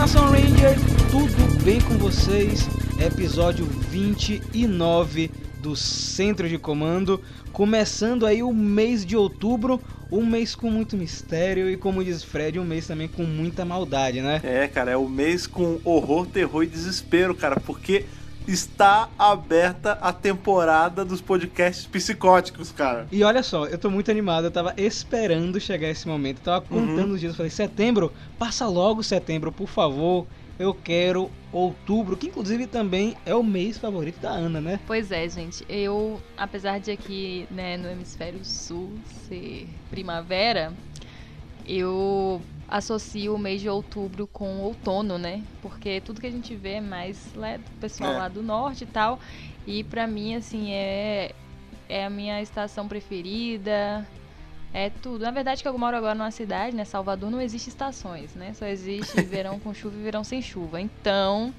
Nação Ranger, tudo bem com vocês? Episódio 29 do Centro de Comando, começando aí o mês de outubro, um mês com muito mistério e como diz Fred, um mês também com muita maldade, né? É, cara, é o mês com horror, terror e desespero, cara, porque está aberta a temporada dos podcasts psicóticos, cara. E olha só, eu tô muito animado, eu tava esperando chegar esse momento, eu tava contando Uhum. os dias, eu falei, setembro, passa logo setembro, por favor, eu quero outubro, que inclusive também é o mês favorito da Ana, né? Pois é, gente. Eu, apesar de aqui né, no hemisfério sul ser primavera, eu associo o mês de outubro com outono, né? Porque tudo que a gente vê é mais né, do pessoal É. lá do norte e tal. E pra mim, assim, é, é a minha estação preferida. É tudo. Na verdade, que eu moro agora numa cidade, né? Salvador não existe estações, né? Só existe verão com chuva e verão sem chuva. Então,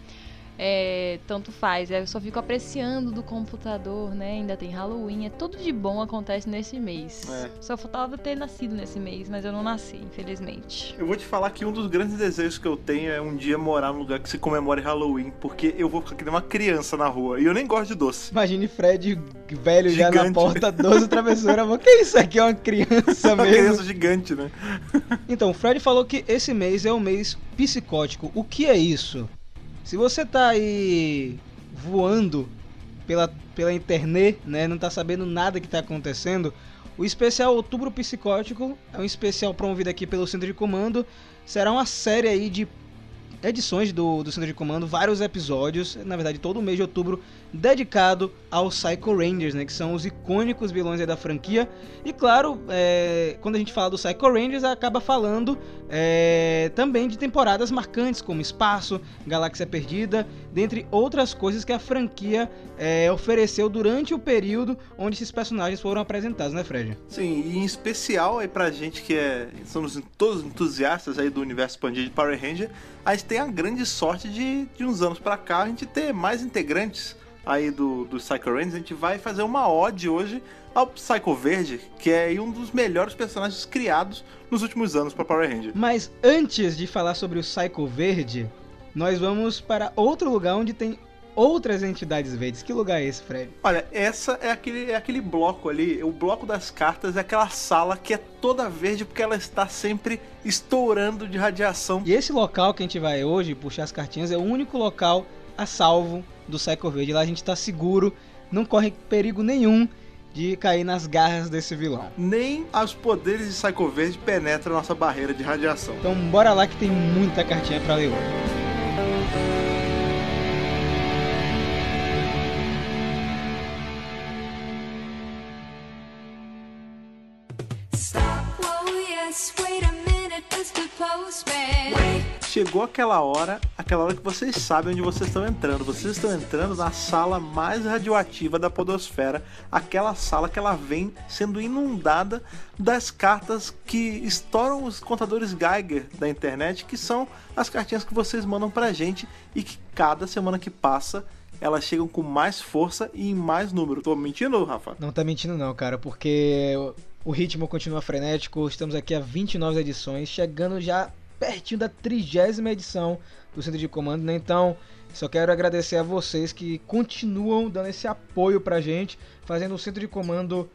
é, tanto faz. Eu só fico apreciando do computador, né? Ainda tem Halloween. É tudo de bom acontece nesse mês. É. Só faltava ter nascido nesse mês, mas eu não nasci, infelizmente. Eu vou te falar que um dos grandes desejos que eu tenho é um dia morar num lugar que se comemore Halloween, porque eu vou ficar que nem uma criança na rua. E eu nem gosto de doce. Imagine Fred velho já na Gigante. porta, 12 travessura, o que é isso aqui? É uma criança Uma mesmo? criança gigante, né? Então, o Fred falou que esse mês é um mês psicótico. O que é isso? Se você tá aí voando pela, pela internet, né, não tá sabendo nada que tá acontecendo, o especial Outubro Psicótico é um especial promovido aqui pelo Centro de Comando. Será uma série aí de edições do, do Centro de Comando, vários episódios, na verdade todo o mês de outubro, dedicado aos Psycho Rangers, né, que são os icônicos vilões da franquia. E claro, é, quando a gente fala do Psycho Rangers, acaba falando é, também de temporadas marcantes, como Espaço, Galáxia Perdida, dentre outras coisas que a franquia é, ofereceu durante o período onde esses personagens foram apresentados, né, Fred? Sim, e em especial aí pra gente que é. Somos todos entusiastas aí do universo expandido de Power Ranger, a gente tem a grande sorte de, de uns anos pra cá a gente ter mais integrantes aí do, do Psycho Rangers. A gente vai fazer uma ode hoje ao Psycho Verde, que é um dos melhores personagens criados nos últimos anos pra Power Ranger. Mas antes de falar sobre o Psycho Verde, nós vamos para outro lugar onde tem outras entidades verdes. Que lugar é esse, Fred? Olha, essa é aquele, é aquele bloco ali, o bloco das cartas é aquela sala que é toda verde porque ela está sempre estourando de radiação. E esse local que a gente vai hoje puxar as cartinhas é o único local a salvo do Psycho Verde. Lá a gente tá seguro, não corre perigo nenhum de cair nas garras desse vilão. Nem os poderes de Psycho Verde penetram nossa barreira de radiação. Então bora lá que tem muita cartinha pra ler hoje. Chegou aquela hora, aquela hora que vocês sabem onde vocês estão entrando. Vocês estão entrando na sala mais radioativa da podosfera, aquela sala que ela vem sendo inundada das cartas que estouram os contadores Geiger da internet, que são as cartinhas que vocês mandam pra gente e que cada semana que passa elas chegam com mais força e em mais número. Tô mentindo, Rafa? Não tá mentindo não, cara, porque o- ritmo continua frenético. Estamos aqui a 29 edições, chegando já pertinho da trigésima edição do Centro de Comando, né? Então, só quero agradecer a vocês que continuam dando esse apoio pra gente, fazendo o Centro de Comando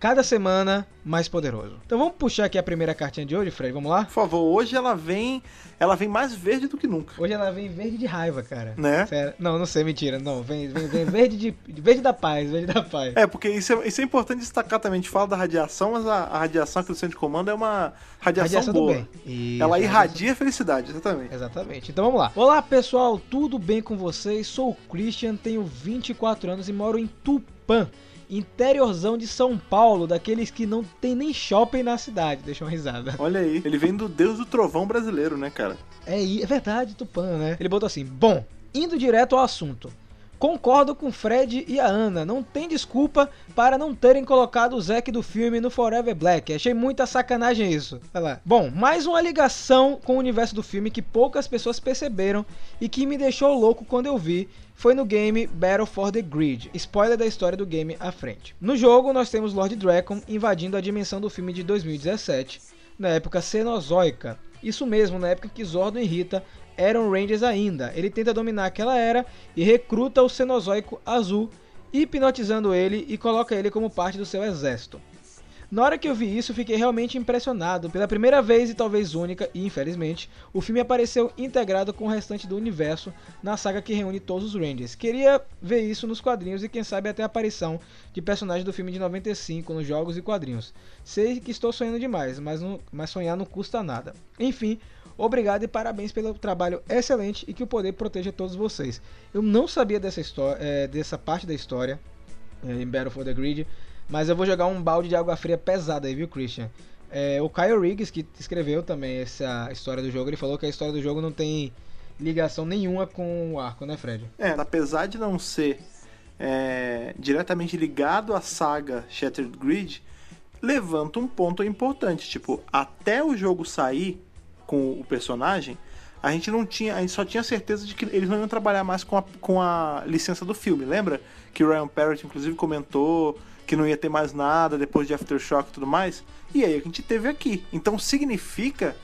cada semana mais poderoso. Então vamos puxar aqui a primeira cartinha de hoje, Fred, vamos lá? Por favor, hoje ela vem, ela vem mais verde do que nunca, Hoje ela vem verde de raiva, cara. né? Sério. Não, não sei, mentira. Não, vem, vem, vem verde de verde da paz, verde da paz. É, porque isso é, isso é importante destacar também. A gente fala da radiação, mas a, a radiação aqui do centro de comando é uma radiação, Radiação do boa. bem. Isso, Ela irradia felicidade, exatamente. Exatamente. Então vamos lá. Olá pessoal, tudo bem com vocês? Sou o Christian, tenho 24 anos e moro em Tupã, interiorzão de São Paulo, daqueles que não tem nem shopping na cidade. Deixa uma risada. Olha aí, ele vem do deus do trovão brasileiro, né, cara? É, é verdade, Tupã, né? Ele botou assim: Bom, indo direto ao assunto. Concordo com Fred e a Ana, não tem desculpa para não terem colocado o Zack do filme no Forever Black. Achei muita sacanagem isso. Vai lá. Bom, mais uma ligação com o universo do filme que poucas pessoas perceberam e que me deixou louco quando eu vi foi no game Battle for the Grid. Spoiler da história do game à frente. No jogo, nós temos Lord Dragon invadindo a dimensão do filme de 2017, na época Cenozoica, Isso mesmo, na época que Zordon e Rita eram Rangers ainda. Ele tenta dominar aquela era e recruta o Cenozoico Azul, hipnotizando ele e coloca ele como parte do seu exército. Na hora que eu vi isso, fiquei realmente impressionado. Pela primeira vez e talvez única, e infelizmente, o filme apareceu integrado com o restante do universo na saga que reúne todos os Rangers. Queria ver isso nos quadrinhos e quem sabe até a aparição de personagens do filme de 95 nos jogos e quadrinhos. Sei que estou sonhando demais, mas, não, mas sonhar não custa nada. Enfim, obrigado e parabéns pelo trabalho excelente e que o poder proteja todos vocês. Eu não sabia dessa, história, é, dessa parte da história é, em Battle for the Grid. Mas eu vou jogar um balde de água fria pesada aí, viu, Christian? É, o Kyle Riggs, que escreveu também essa história do jogo, ele falou que a história do jogo não tem ligação nenhuma com o arco, né, Fred? É, apesar de não ser é, diretamente ligado à saga Shattered Grid, levanta um ponto importante. Tipo, até o jogo sair com o personagem, a gente não tinha, a gente só tinha certeza de que eles não iam trabalhar mais com a, com a licença do filme. Lembra que o Ryan Parrott inclusive comentou que não ia ter mais nada depois de Aftershock e tudo mais? E aí a gente teve aqui. Então significa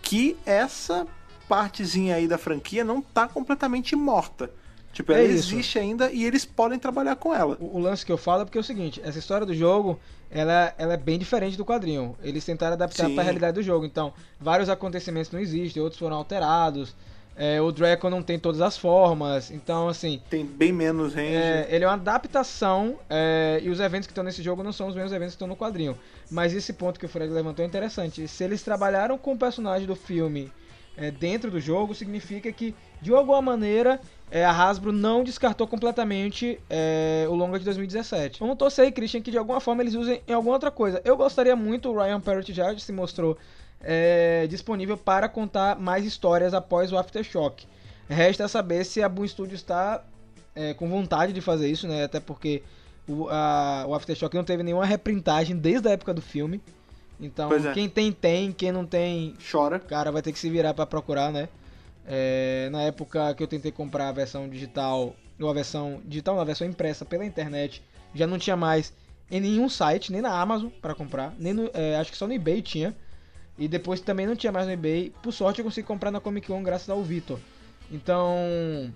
que essa partezinha aí da franquia não tá completamente morta. Tipo, ela É existe ainda e eles podem trabalhar com ela. O, o lance que eu falo é porque é o seguinte, essa história do jogo, ela, ela é bem diferente do quadrinho. Eles tentaram adaptar para a realidade do jogo. Então, vários acontecimentos não existem, outros foram alterados. É, o Draco não tem todas as formas. Então, assim, Tem bem menos range. É, ele é uma adaptação é, e os eventos que estão nesse jogo não são os mesmos eventos que estão no quadrinho. Mas esse ponto que o Fred levantou é interessante. Se eles trabalharam com o personagem do filme é, dentro do jogo, significa que, de alguma maneira, é, a Hasbro não descartou completamente é, o longa de 2017. Vamos torcer aí, Christian, que de alguma forma eles usem em alguma outra coisa. Eu gostaria muito, o Ryan Parrott já se mostrou é, disponível para contar mais histórias após o Aftershock. Resta saber se a Boom Studios está é, com vontade de fazer isso, né? Até porque o, a- o Aftershock não teve nenhuma reprintagem desde a época do filme. Então, é. quem tem, tem. Quem não tem, Chora. cara vai ter que se virar para procurar, né? É, na época que eu tentei comprar a versão digital, ou a versão digital, não, a versão impressa pela internet, já não tinha mais em nenhum site, nem na Amazon para comprar, nem no, é, acho que só no eBay tinha. E depois também não tinha mais no eBay. Por sorte eu consegui comprar na Comic Con graças ao Vitor. Então,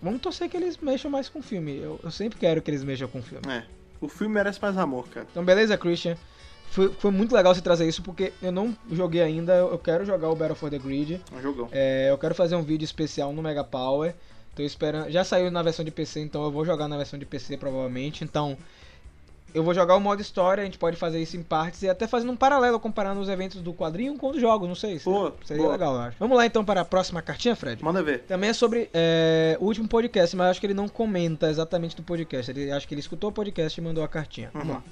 vamos torcer que eles mexam mais com o filme. Eu, eu sempre quero que eles mexam com o filme. É. O filme merece mais amor, cara. Então, beleza, Christian. Foi, foi muito legal você trazer isso porque eu não joguei ainda. Eu quero jogar o Battle for the Grid. É um jogão. É, eu quero fazer um vídeo especial no Mega Power. Tô esperando. Já saiu na versão de PC, então eu vou jogar na versão de PC provavelmente. Então, eu vou jogar o modo história. A gente pode fazer isso em partes e até fazendo um paralelo comparando os eventos do quadrinho com os jogos. Não sei. Boa, Seria boa. legal, eu acho. Vamos lá então para a próxima cartinha, Fred. Manda ver. Também é sobre é, o último podcast, mas eu acho que ele não comenta exatamente do podcast. Ele acho que ele escutou o podcast e mandou a cartinha. Vamos Uhum. lá.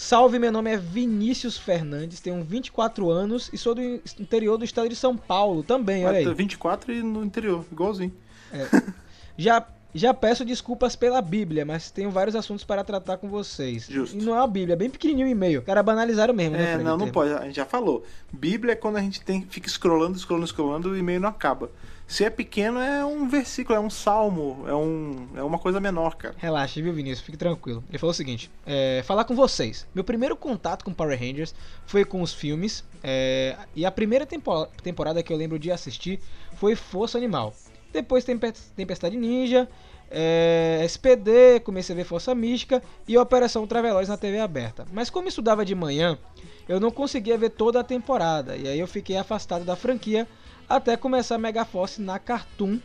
Salve, meu nome é Vinícius Fernandes, tenho 24 anos e sou do interior do estado de São Paulo também, olha aí. 24 e no interior, igualzinho. Já, já peço desculpas pela Bíblia, mas tenho vários assuntos para tratar com vocês. Justo. E não é uma Bíblia, é bem pequenininho o e-mail. Cara, banalizaram mesmo, né, É, Fred, não, não pode. A gente já falou. Bíblia é quando a gente tem, fica scrollando, scrollando, scrollando e o e-mail não acaba. Se é pequeno, é um versículo, é um salmo, é, um, é uma coisa menor, cara. Relaxa, viu, Vinícius? Fique tranquilo. Ele falou o seguinte: é, falar com vocês. Meu primeiro contato com Power Rangers foi com os filmes. é, e a primeira tempo- temporada que eu lembro de assistir foi Força Animal. Depois Tempe- Tempestade Ninja, é, SPD, comecei a ver Força Mística e Operação Ultraveloz na TV aberta. Mas como estudava de manhã, eu não conseguia ver toda a temporada. E aí eu fiquei afastado da franquia até começar a Megaforce na Cartoon.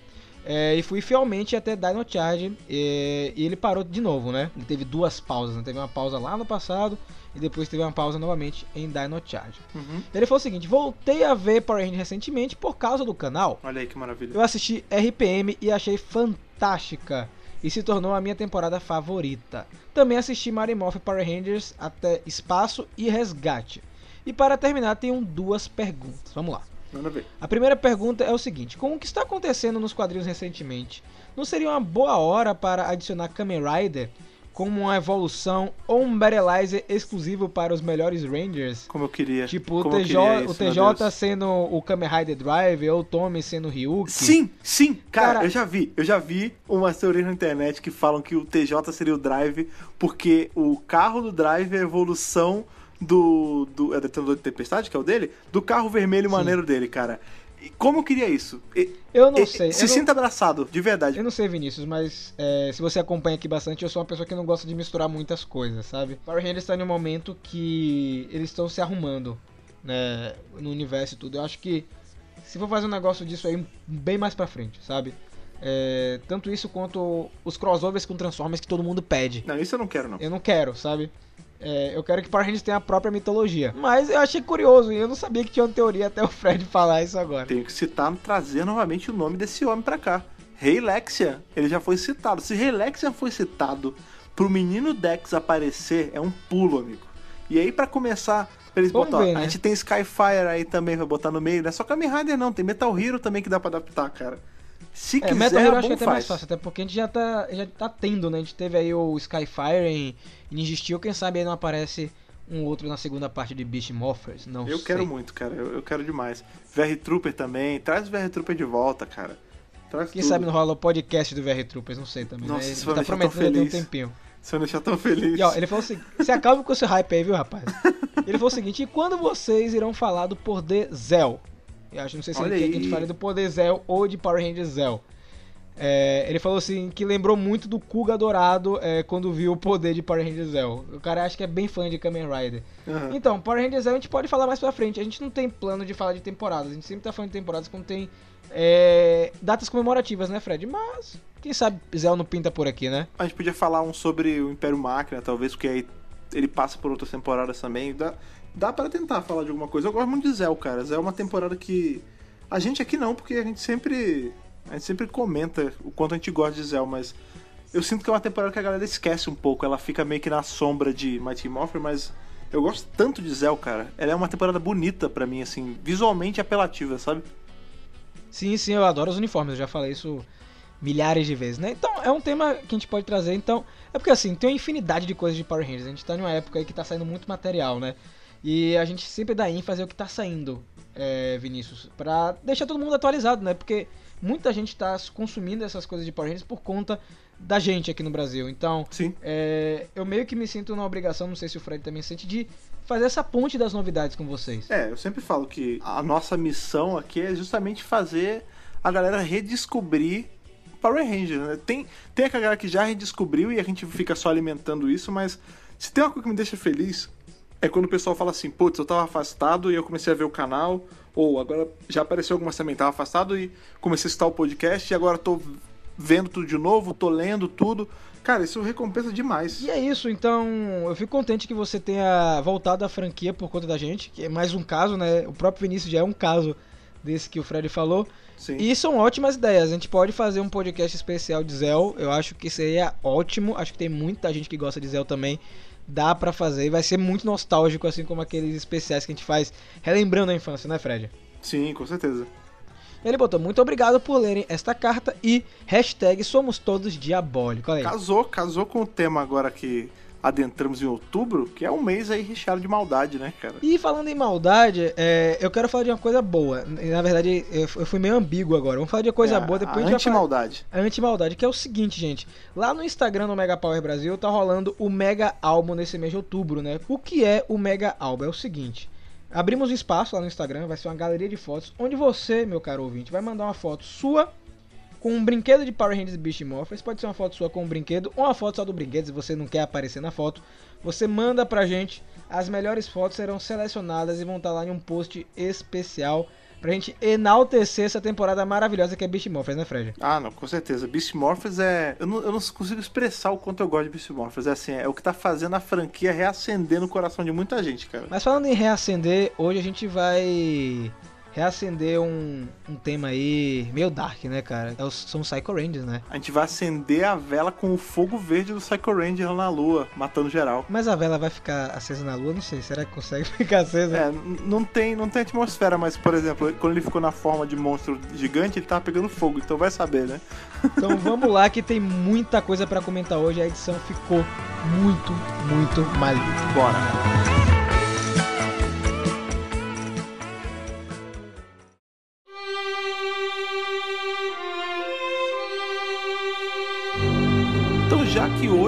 É, e fui fielmente até Dino Charge e, e ele parou de novo, né? Ele teve duas pausas, né? Teve uma pausa lá no passado e depois teve uma pausa novamente em Dino Charge. Uhum. Ele falou o seguinte: voltei a ver Power Rangers recentemente por causa do canal. Olha aí que maravilha. Eu assisti RPM e achei fantástica e se tornou a minha temporada favorita. Também assisti Morphin Power Rangers até Espaço e Resgate. E para terminar, tenho duas perguntas. Vamos lá. Manda ver. A primeira pergunta é o seguinte: com o que está acontecendo nos quadrinhos recentemente, não seria uma boa hora para adicionar Kamen Rider como uma evolução ou um Battleizer exclusivo para os melhores Rangers? Como eu queria. Tipo, o TJ, queria o isso, meu TJ sendo o Kamen Rider Drive ou o Tommy sendo o Ryuki? Sim, sim, cara, Cara- eu já vi, eu já vi umas teorias na internet que falam que o TJ seria o Drive porque o carro do Drive é a evolução do. do é Detonador de Tempestade, que é o dele? Do carro vermelho Sim. maneiro dele, cara. E como eu queria isso? E- Eu não e- sei. Se eu não- sinta abraçado, de verdade. Eu não sei, Vinícius, mas é, se você acompanha aqui bastante, eu sou uma pessoa que não gosta de misturar muitas coisas, sabe? Power Rangers está em um momento que eles estão se arrumando, né, no universo e tudo. Eu acho que se for fazer um negócio disso aí bem mais pra frente, sabe? É, tanto isso quanto os crossovers com Transformers que todo mundo pede. Não, isso eu não quero, não. Eu não quero, sabe? É, eu quero que Power Rangers tenha a própria mitologia. Mas eu achei curioso e eu não sabia que tinha uma teoria até o Fred falar isso agora. Tenho que citar, trazer novamente o nome desse homem pra cá. Rei Lexian, ele já foi citado. Se Rei Lexian foi citado pro menino Dex aparecer, é um pulo, amigo. E aí, pra começar, pra eles Vamos botar. ver, A né? gente tem Skyfire aí também pra botar no meio, não é só Kamen Rider, não. Tem Metal Hero também que dá pra adaptar, cara. Se É, quiser, Metal Hero eu acho que é até mais fácil, até porque a gente já tá, já tá tendo, né? A gente teve aí o Skyfire em, em quem sabe aí não aparece um outro na segunda parte de Beast Morphers, não Eu sei. quero muito, cara. Eu, eu quero demais. VR Trooper também. Traz o VR Trooper de volta, cara. Traz Quem tudo. sabe não rola o podcast do VR Troopers, não sei também, Nossa, né? Ele tá prometendo um feliz. tempinho. Se eu deixar tão feliz. E ó, ele falou o seguinte, se acalme com esse hype aí, viu, rapaz? Ele falou o seguinte, e quando vocês irão falar do poder Zell? Eu acho, não sei se Olha ele quer que a gente aí. fale do poder Zell ou de Power Rangers Zell. É, ele falou assim, que lembrou muito do Kuga Dourado é, quando viu o poder de Power Rangers Zell. O cara acha que é bem fã de Kamen Rider. Aham. Então, Power Rangers Zell a gente pode falar mais pra frente. A gente não tem plano de falar de temporadas. A gente sempre tá falando de temporadas quando tem é, datas comemorativas, né, Fred? Mas, quem sabe Zell não pinta por aqui, né? A gente podia falar um sobre o Império Máquina, talvez, porque aí ele passa por outras temporadas também. Dá, para tentar falar de alguma coisa. Eu gosto muito de Zell, cara. Zell é uma temporada que. A gente aqui não, porque a gente sempre. A gente sempre comenta o quanto a gente gosta de Zell, mas. Eu sinto que é uma temporada que a galera esquece um pouco. Ela fica meio que na sombra de Mighty Morphin, mas. Eu gosto tanto de Zell, cara. Ela é uma temporada bonita pra mim, assim, visualmente apelativa, sabe? Sim, sim, eu adoro os uniformes, eu já falei isso milhares de vezes, né? Então, é um tema que a gente pode trazer, então... É porque, assim, tem uma infinidade de coisas de Power Rangers, a gente tá numa época aí que tá saindo muito material, né? E a gente sempre dá ênfase ao que tá saindo, é, Vinícius, pra deixar todo mundo atualizado, né? Porque muita gente tá consumindo essas coisas de Power Rangers por conta da gente aqui no Brasil, então... Sim. É, eu meio que me sinto na obrigação, não sei se o Fred também sente, de fazer essa ponte das novidades com vocês. É, eu sempre falo que a nossa missão aqui é justamente fazer a galera redescobrir Power Rangers, né? Tem, tem aquela galera que já redescobriu e a gente fica só alimentando isso, mas se tem uma coisa que me deixa feliz é quando o pessoal fala assim, putz, eu tava afastado e eu comecei a ver o canal, ou agora já apareceu algumas também, tava afastado e comecei a escutar o podcast e agora tô vendo tudo de novo, tô lendo tudo. Cara, isso recompensa demais. E é isso, então eu fico contente que você tenha voltado à franquia por conta da gente, que é mais um caso, né? O próprio Vinícius já é um caso desse que o Fred falou. Sim. E são ótimas ideias. A gente pode fazer um podcast especial de Zell. Eu acho que seria ótimo. Acho que tem muita gente que gosta de Zell também. Dá pra fazer. E vai ser muito nostálgico, assim como aqueles especiais que a gente faz relembrando a infância, né, Fred? Sim, com certeza. Ele botou muito obrigado por lerem esta carta e hashtag somos todos diabólicos. Olha aí. Casou, casou com o tema agora que adentramos em outubro, que é um mês aí recheado de maldade, né, cara? E falando em maldade, é, eu quero falar de uma coisa boa. Na verdade, eu fui meio ambíguo agora. Vamos falar de coisa É, boa, depois a a gente falar. anti-maldade. A anti-maldade, que é o seguinte, gente. Lá no Instagram do Mega Power Brasil tá rolando o Mega Álbum nesse mês de outubro, né? O que é o Mega Álbum? É o seguinte. Abrimos um espaço lá no Instagram, vai ser uma galeria de fotos, onde você, meu caro ouvinte, vai mandar uma foto sua com um brinquedo de Power Rangers Beast Morphers. Pode ser uma foto sua com um brinquedo ou uma foto só do brinquedo, se você não quer aparecer na foto. Você manda pra gente. As melhores fotos serão selecionadas e vão estar lá em um post especial pra gente enaltecer essa temporada maravilhosa que é Beast Morphers, né, Fred? Ah, não, com certeza. Beast Morphers é. Eu não, eu não consigo expressar o quanto eu gosto de Beast Morphers. É assim, é o que tá fazendo a franquia reacender no coração de muita gente, cara. Mas falando em reacender, hoje a gente vai reacender um, um tema aí meio dark, né, cara? É os- São os Psycho Rangers, né? A gente vai acender a vela com o fogo verde do Psycho Ranger lá na lua, matando geral. Mas a vela vai ficar acesa na lua? Não sei. Será que consegue ficar acesa? É, não tem, não tem atmosfera, mas, por exemplo, quando ele ficou na forma de monstro gigante, ele tava pegando fogo, então vai saber, né? Então vamos lá que tem muita coisa pra comentar hoje. A edição ficou muito, muito maluca. Bora!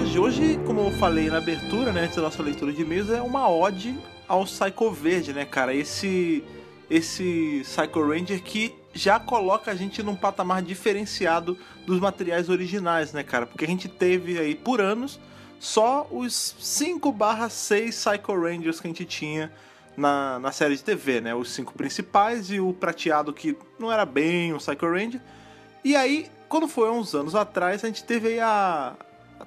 Hoje, hoje, como eu falei na abertura, né, antes da nossa leitura de e-mails, é uma ode ao Psycho Verde, né, cara? Esse esse Psycho Ranger que já coloca a gente num patamar diferenciado dos materiais originais, né, cara? Porque a gente teve aí por anos só os 5 barra 6 Psycho Rangers que a gente tinha na, na série de TV, né? Os cinco principais e o prateado que não era bem um Psycho Ranger. E aí, quando foi há uns anos atrás, a gente teve aí a.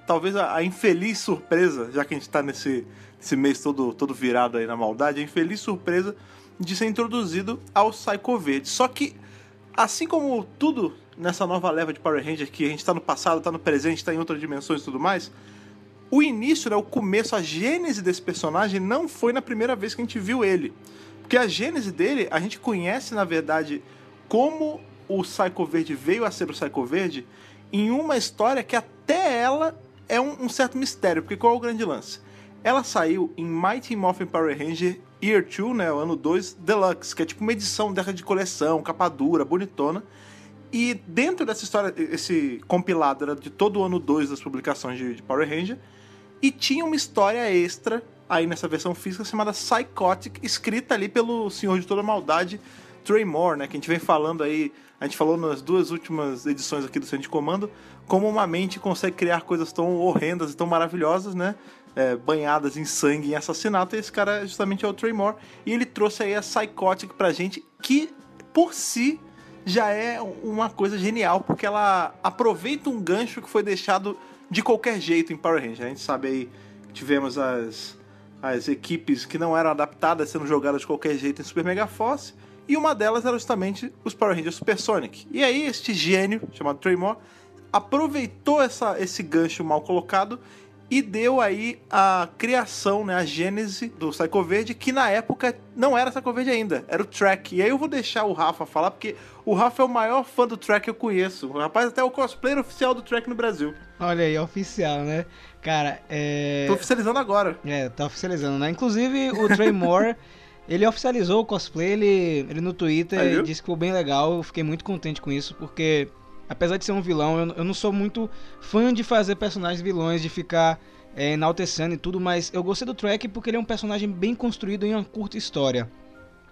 talvez a, a infeliz surpresa, já que a gente tá nesse, mês todo, todo virado aí na maldade, a infeliz surpresa de ser introduzido ao Psycho Verde. Só que, assim como tudo nessa nova leva de Power Ranger, que a gente tá no passado, tá no presente, tá em outras dimensões e tudo mais, o início, né, o começo, a gênese desse personagem não foi na primeira vez que a gente viu ele. Porque a gênese dele, a gente conhece, na verdade, como o Psycho Verde veio a ser o Psycho Verde em uma história que até ela é um, um certo mistério. Porque qual é o grande lance? Ela saiu em Mighty Morphin Power Ranger Year 2, né, o ano 2, Deluxe, que é tipo uma edição dessa de coleção, capa dura, bonitona. E dentro dessa história, esse compilado era de todo o ano 2 das publicações de, de Power Ranger. E tinha uma história extra aí nessa versão física chamada Psychotic, escrita ali pelo Senhor de Toda Maldade, Trey Moore, né? Que a gente vem falando aí, a gente falou nas duas últimas edições aqui do Centro de Comando, como uma mente consegue criar coisas tão horrendas e tão maravilhosas, né? É, banhadas em sangue em assassinato, e esse cara justamente é o Trey Moore. E ele trouxe aí a Psychotic pra gente, que por si já é uma coisa genial, porque ela aproveita um gancho que foi deixado de qualquer jeito em Power Rangers. A gente sabe aí tivemos as, as equipes que não eram adaptadas sendo jogadas de qualquer jeito em Super Mega Force, e uma delas era justamente os Power Rangers Supersonic. E aí este gênio, chamado Trey Moore, aproveitou essa, esse gancho mal colocado e deu aí a criação, né, a gênese do Psycho Verde, que na época não era Psycho Verde ainda, era o Track. E aí eu vou deixar o Rafa falar, porque o Rafa é o maior fã do Track que eu conheço. O rapaz até é o cosplayer oficial do Track no Brasil. Olha aí, oficial, né? Cara, é. Tô oficializando agora. É, tá oficializando, né? Inclusive, o Trey Moore, ele oficializou o cosplay, ele, ele no Twitter Aí, disse que ficou bem legal. Eu fiquei muito contente com isso, porque apesar de ser um vilão, eu, eu não sou muito fã de fazer personagens vilões, de ficar é, enaltecendo e tudo, mas eu gostei do Track porque ele é um personagem bem construído em uma curta história.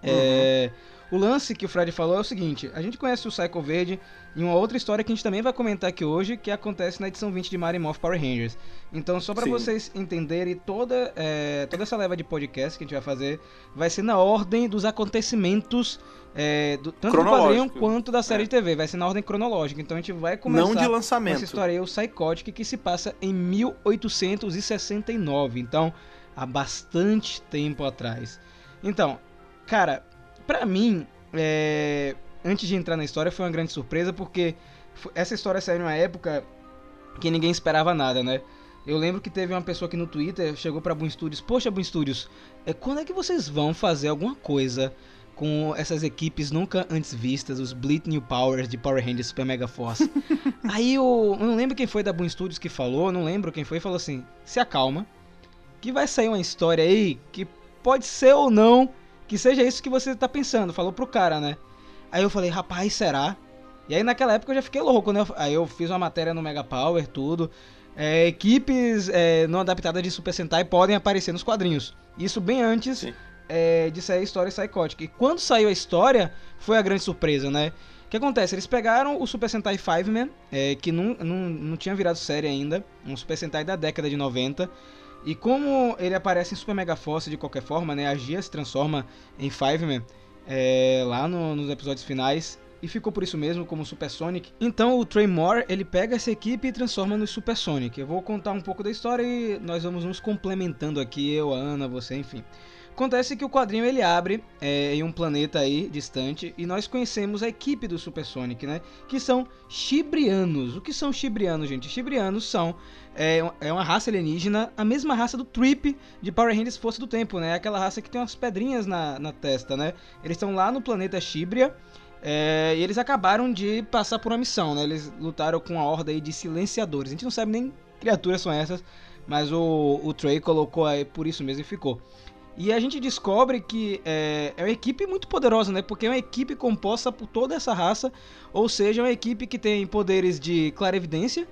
É, o lance que o Fred falou é o seguinte: a gente conhece o Psycho Verde em uma outra história que a gente também vai comentar aqui hoje, que acontece na edição 20 de Mighty Morph Power Rangers. Então, só pra Sim. vocês entenderem, toda, é, toda essa leva de podcast que a gente vai fazer vai ser na ordem dos acontecimentos, é, do, tanto do quadrinho quanto da série É. de TV. Vai ser na ordem cronológica. Então, a gente vai começar Não de com essa lançamento. história aí, o Psychotic, que se passa em 1869. Então, há bastante tempo atrás. Então, cara, pra mim, é, antes de entrar na história, foi uma grande surpresa, porque essa história saiu numa época que ninguém esperava nada, né? Eu lembro que teve uma pessoa que no Twitter chegou pra Boom Studios, poxa Boom Studios, é, quando é que vocês vão fazer alguma coisa com essas equipes nunca antes vistas, os Bleed New Powers de Power Rangers Super Mega Force? Aí eu, eu não lembro quem foi da Boom Studios que falou, não lembro quem foi, falou assim, se acalma, que vai sair uma história aí que pode ser ou não que seja isso que você tá pensando, falou pro cara, né? Aí eu falei, rapaz, será? E aí naquela época eu já fiquei louco, né? Aí eu fiz uma matéria no Mega Power, tudo. É, equipes é, não adaptadas de Super Sentai podem aparecer nos quadrinhos. Isso bem antes é, de sair a história Psychotic. E quando saiu a história, foi a grande surpresa, né? O que acontece? Eles pegaram o Super Sentai Five-Man, é, que não, não, não tinha virado série ainda, um Super Sentai da década de 90. E como ele aparece em Super Mega Force de qualquer forma, né? A Gia se transforma em Five-Man é, lá no- nos episódios finais. E ficou por isso mesmo como Super Sonic. Então o Trey Moore, ele pega essa equipe e transforma no Super Sonic. Eu vou contar um pouco da história e nós vamos nos complementando aqui, eu, a Ana, você, enfim. Acontece que o quadrinho ele abre é, em um planeta aí distante e nós conhecemos a equipe do Super Sonic, né? Que são Shibrianos. O que são Shibrianos, gente? Shibrianos são é, é uma raça alienígena, a mesma raça do Trip de Power Rangers Força do Tempo, né? Aquela raça que tem umas pedrinhas na, na testa, né? Eles estão lá no planeta Shibria é, e eles acabaram de passar por uma missão, né? Eles lutaram com a horda aí de silenciadores. A gente não sabe nem criaturas são essas, mas o, o Trey colocou aí por isso mesmo e ficou. E a gente descobre que é, é uma equipe muito poderosa, né? Porque é uma equipe composta por toda essa raça, ou seja, é uma equipe que tem poderes de clarevidência.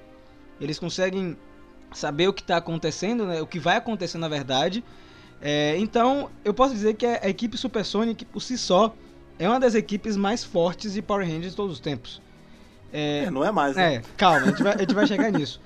Eles conseguem saber o que está acontecendo, né? O que vai acontecer na verdade. É, então, eu posso dizer que a, equipe Supersonic, por si só, é uma das equipes mais fortes de Power Rangers de todos os tempos. É, não é mais, né? É, calma, a gente, vai, a gente vai chegar nisso.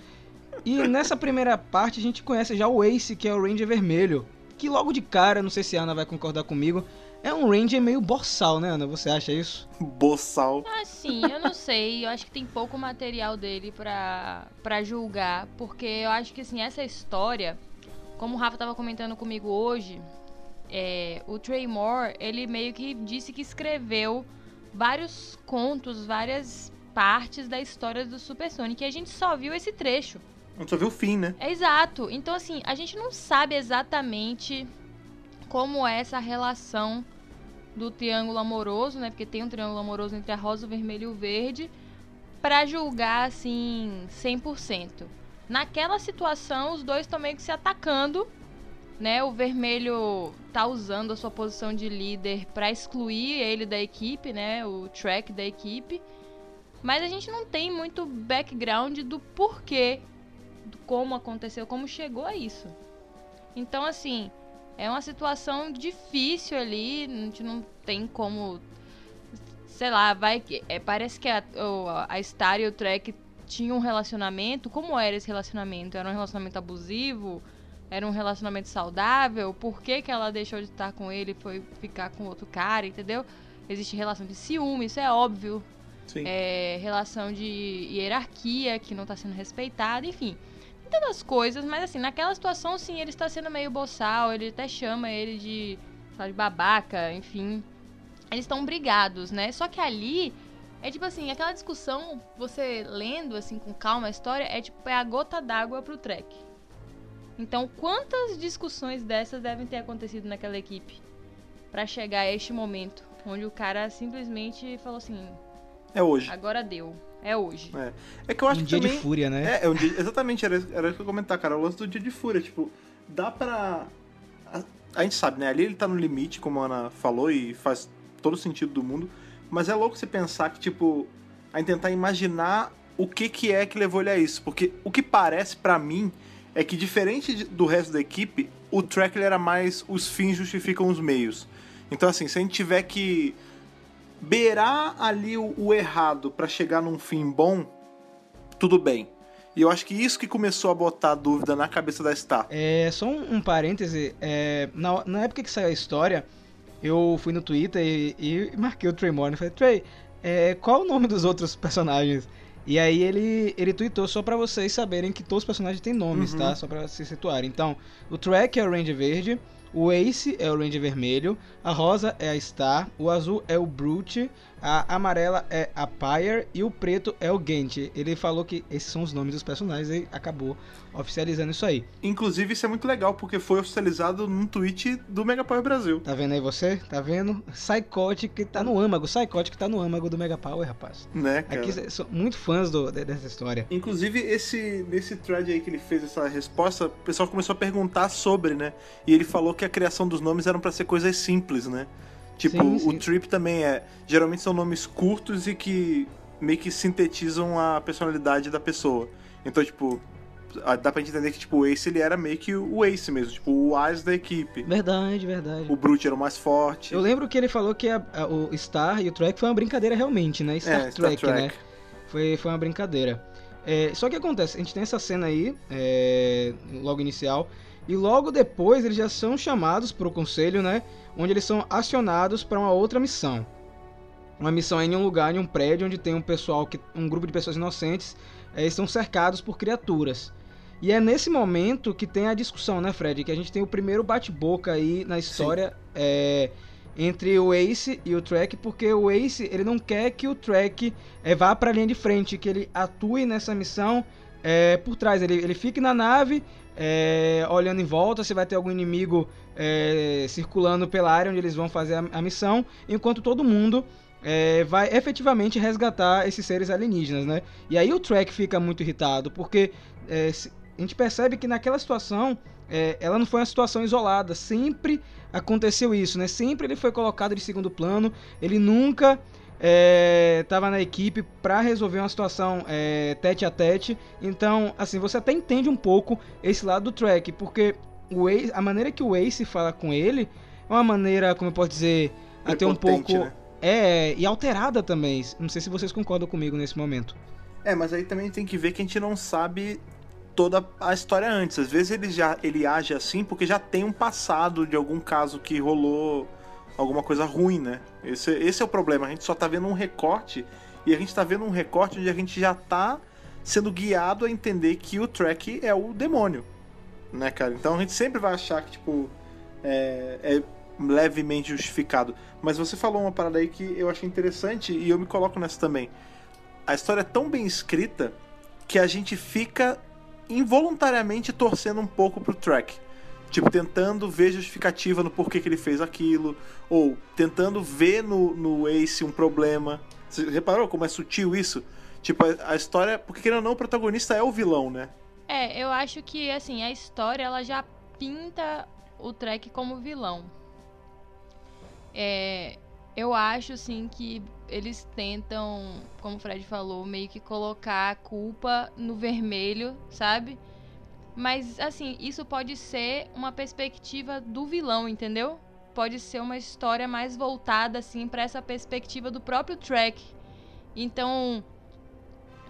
E nessa primeira parte a gente conhece já o Ace, que é o Ranger vermelho. Que logo de cara, não sei se a Ana vai concordar comigo, é um Ranger meio boçal, né, Ana? Você acha isso? Boçal. Assim, eu não sei. Eu acho que tem pouco material dele pra, pra julgar. Porque eu acho que, assim, essa história, como o Rafa tava comentando comigo hoje, é, o Trey Moore, ele meio que disse que escreveu vários contos, várias partes da história do Super Sonic. E a gente só viu esse trecho. A gente só viu o fim, né? É exato. Então, assim, a gente não sabe exatamente como é essa relação do triângulo amoroso, né? Porque tem um triângulo amoroso entre a rosa, o vermelho e o verde, pra julgar, assim, 100%. Naquela situação, os dois estão meio que se atacando, né? O vermelho tá usando a sua posição de líder pra excluir ele da equipe, né? O track da equipe. Mas a gente não tem muito background do porquê, como aconteceu, como chegou a isso. Então, assim, é uma situação difícil ali, a gente não tem como. Sei lá, vai que. é, parece que a, a Star e o Trek tinham um relacionamento. Como era esse relacionamento? Era um relacionamento abusivo? Era um relacionamento saudável? Por que, que ela deixou de estar com ele e foi ficar com outro cara, entendeu? Existe relação de ciúme, isso é óbvio Sim. é, relação de hierarquia que não tá sendo respeitada, enfim. Tem tantas coisas, mas assim, naquela situação, sim, ele está sendo meio boçal, ele até chama ele de, de babaca, enfim. Eles estão brigados, né? Só que ali é tipo assim, aquela discussão, você lendo assim com calma a história, é tipo é a gota d'água pro Trek. Então, quantas discussões dessas devem ter acontecido naquela equipe Pra chegar a este momento, onde o cara simplesmente falou assim: É hoje. Agora deu. É hoje. É que eu acho um que dia também... de fúria, né? É, é um dia, exatamente, era, era isso que eu ia comentar, cara. O lance do dia de fúria, tipo, dá pra. A, a gente sabe, né? Ali ele tá no limite, como a Ana falou, e faz todo sentido do mundo. Mas é louco você pensar que, tipo, a gente tentar imaginar o que que é que levou ele a isso. Porque o que parece pra mim é que, diferente de- do resto da equipe, o track era mais os fins justificam os meios. Então, assim, se a gente tiver que beirar ali o, o errado pra chegar num fim bom, tudo bem. E eu acho que isso que começou a botar dúvida na cabeça da Star. É, só um, um parêntese, é, na, na época que saiu a história, eu fui no Twitter e, e marquei o Trey Morgan e falei, Trey, é, qual o nome dos outros personagens? E aí ele, ele tweetou só pra vocês saberem que todos os personagens têm nomes, Uhum. tá? Só pra se situarem. Então, o Trek é o Ranger Verde, o Ace é o Ranger Vermelho, a rosa é a Star, o azul é o Brute, a amarela é a Pyre e o preto é o Gent. Ele falou que esses são os nomes dos personagens e acabou oficializando isso aí. Inclusive, isso é muito legal, porque foi oficializado num tweet do Megapower Brasil. Tá vendo aí você? Tá vendo? Psychotic que tá no âmago. Psychotic tá no âmago do Mega Power, rapaz. Né, cara? Aqui são muito fãs do- de- dessa história. Inclusive, esse, nesse thread aí que ele fez essa resposta, o pessoal começou a perguntar sobre, né? E ele falou que a criação dos nomes eram pra ser coisas simples, né? Tipo, Sim, sim. o Trip também é. Geralmente são nomes curtos e que meio que sintetizam a personalidade da pessoa. Então, tipo, dá pra entender que, tipo, o Ace ele era meio que o Ace mesmo, tipo, o As da equipe. Verdade, verdade. O Brute era o mais forte. Eu lembro que ele falou que a- a- o Star e o Trek foi uma brincadeira realmente, né? Star, É, Star Trek, né? Foi, foi uma brincadeira. É, só que acontece, a gente tem essa cena aí, é, logo inicial, e logo depois eles já são chamados pro conselho, né? Onde eles são acionados para uma outra missão. Uma missão em um lugar, em um prédio, onde tem um pessoal, que, um grupo de pessoas inocentes, é, estão cercados por criaturas. E é nesse momento que tem a discussão, né, Fred? Que a gente tem o primeiro bate-boca aí na história é, entre o Ace e o Trek, porque o Ace ele não quer que o Trek é, vá para a linha de frente, que ele atue nessa missão é, por trás. Ele, ele fique na nave, é, olhando em volta se vai ter algum inimigo é, circulando pela área onde eles vão fazer a, a missão, enquanto todo mundo é, vai efetivamente resgatar esses seres alienígenas, né? E aí o Trek fica muito irritado, porque é, a gente percebe que naquela situação é, ela não foi uma situação isolada, sempre aconteceu isso, né? Sempre ele foi colocado de segundo plano, ele nunca estava na equipe para resolver uma situação é, tete a tete. Então, assim, você até entende um pouco esse lado do Trek, porque o Ace, a maneira que o Ace fala com ele é uma maneira, como eu posso dizer, até um pouco. Né? É, e alterada também. Não sei se vocês concordam comigo nesse momento. É, mas aí também tem que ver que a gente não sabe toda a história antes. Às vezes ele já ele age assim porque já tem um passado de algum caso que rolou alguma coisa ruim, né? Esse, esse é o problema. A gente só tá vendo um recorte e a gente tá vendo um recorte onde a gente já tá sendo guiado a entender que o Trek é o demônio, né, cara? Então a gente sempre vai achar que, tipo, é, é levemente justificado. Mas você falou uma parada aí que eu achei interessante e eu me coloco nessa também. A história é tão bem escrita que a gente fica involuntariamente torcendo um pouco pro Trek. Tipo, tentando ver justificativa no porquê que ele fez aquilo, ou tentando ver no, no Ace um problema. Você reparou como é sutil isso? Tipo, a, a história. Porque querendo ou não, o protagonista é o vilão, né? É, eu acho que, assim, a história, ela já pinta o Trek como vilão. É, eu acho, assim, que eles tentam, como o Fred falou, meio que colocar a culpa no vermelho, sabe? Mas, assim, isso pode ser uma perspectiva do vilão, entendeu? Pode ser uma história mais voltada, assim, pra essa perspectiva do próprio Trek. Então,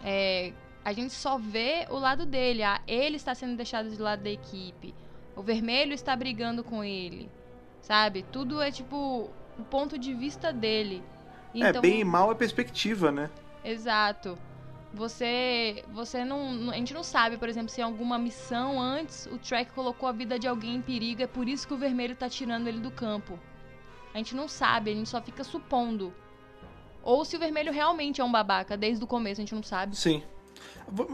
é, a gente só vê o lado dele. Ah, ele está sendo deixado de lado da equipe. O vermelho está brigando com ele. Sabe? Tudo é tipo o ponto de vista dele. É, bem e mal é perspectiva, né? Exato. Você, você não, a gente não sabe, por exemplo, se em alguma missão antes o Trek colocou a vida de alguém em perigo, é por isso que o vermelho tá tirando ele do campo. A gente não sabe, a gente só fica supondo. Ou se o vermelho realmente é um babaca desde o começo, a gente não sabe. Sim.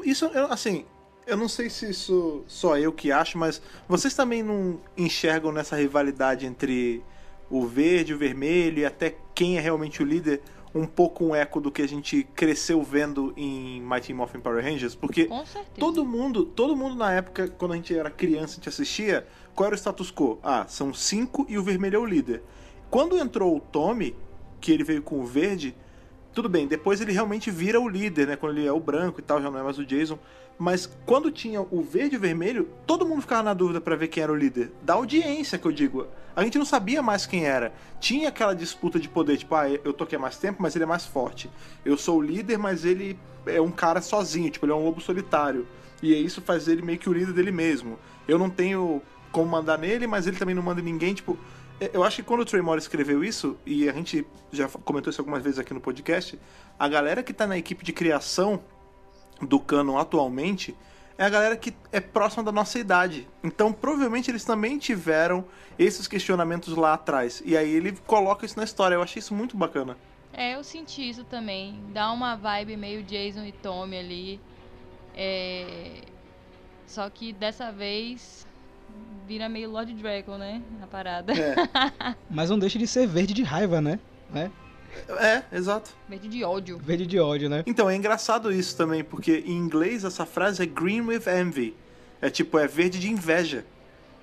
Isso, assim, eu não sei se isso só eu que acho, mas vocês também não enxergam nessa rivalidade entre o verde, o vermelho e até quem é realmente o líder um pouco um eco do que a gente cresceu vendo em Mighty Morphin Power Rangers? Porque todo mundo, todo mundo na época, quando a gente era criança, a gente assistia, qual era o status quo? Ah, são cinco e o vermelho é o líder. Quando entrou o Tommy, que ele veio com o verde, tudo bem, depois ele realmente vira o líder, né? Quando ele é o branco e tal, já não é mais o Jason. Mas quando tinha o verde e o vermelho, todo mundo ficava na dúvida pra ver quem era o líder. Da audiência, que eu digo. A gente não sabia mais quem era. Tinha aquela disputa de poder, tipo, ah, eu tô aqui há mais tempo, mas ele é mais forte. Eu sou o líder, mas ele é um cara sozinho, tipo, ele é um lobo solitário. E isso faz ele meio que o líder dele mesmo. Eu não tenho como mandar nele, mas ele também não manda ninguém, tipo. é- Eu acho que quando o Trey Moore escreveu isso, e a gente já comentou isso algumas vezes aqui no podcast, a galera que tá na equipe de criação do canon atualmente é a galera que é próxima da nossa idade. Então, provavelmente eles também tiveram esses questionamentos lá atrás. E aí ele coloca isso na história. Eu achei isso muito bacana. É, eu senti isso também. Dá uma vibe meio Jason e Tommy ali. É... Só que dessa vez vira meio Lord Dragon, né? A parada. É, Mas não deixa de ser verde de raiva, né? né? É exato. Verde de ódio. Verde de ódio, né? Então, é engraçado isso também, porque em inglês essa frase é green with envy. É tipo, é verde de inveja.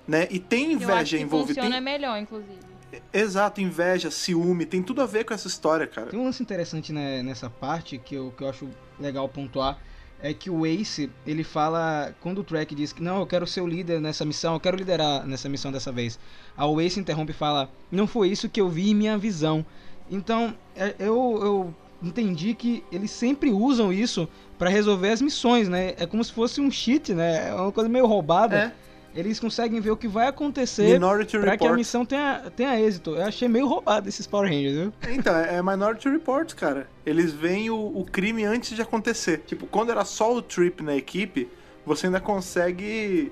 Né? E tem inveja que envolvida. funciona Tem... melhor, inclusive. Exato, inveja, ciúme, tem tudo a ver com essa história, cara. Tem um lance interessante né, nessa parte que eu, que eu acho legal pontuar. É que o Ace, ele fala. Quando o Trek diz que não, eu quero ser o líder nessa missão, eu quero liderar nessa missão dessa vez. A Ace interrompe e fala: Não foi isso que eu vi em minha visão. Então, é- eu, eu entendi que eles sempre usam isso pra resolver as missões, né? É como se fosse um cheat, né? É uma coisa meio roubada. É, Eles conseguem ver o que vai acontecer Minority pra que a missão tenha, tenha êxito. Eu achei meio roubado esses Power Rangers, viu? Então, é é Minority Report, cara. Eles veem o, o crime antes de acontecer. Tipo, quando era só o Trip na equipe, você ainda consegue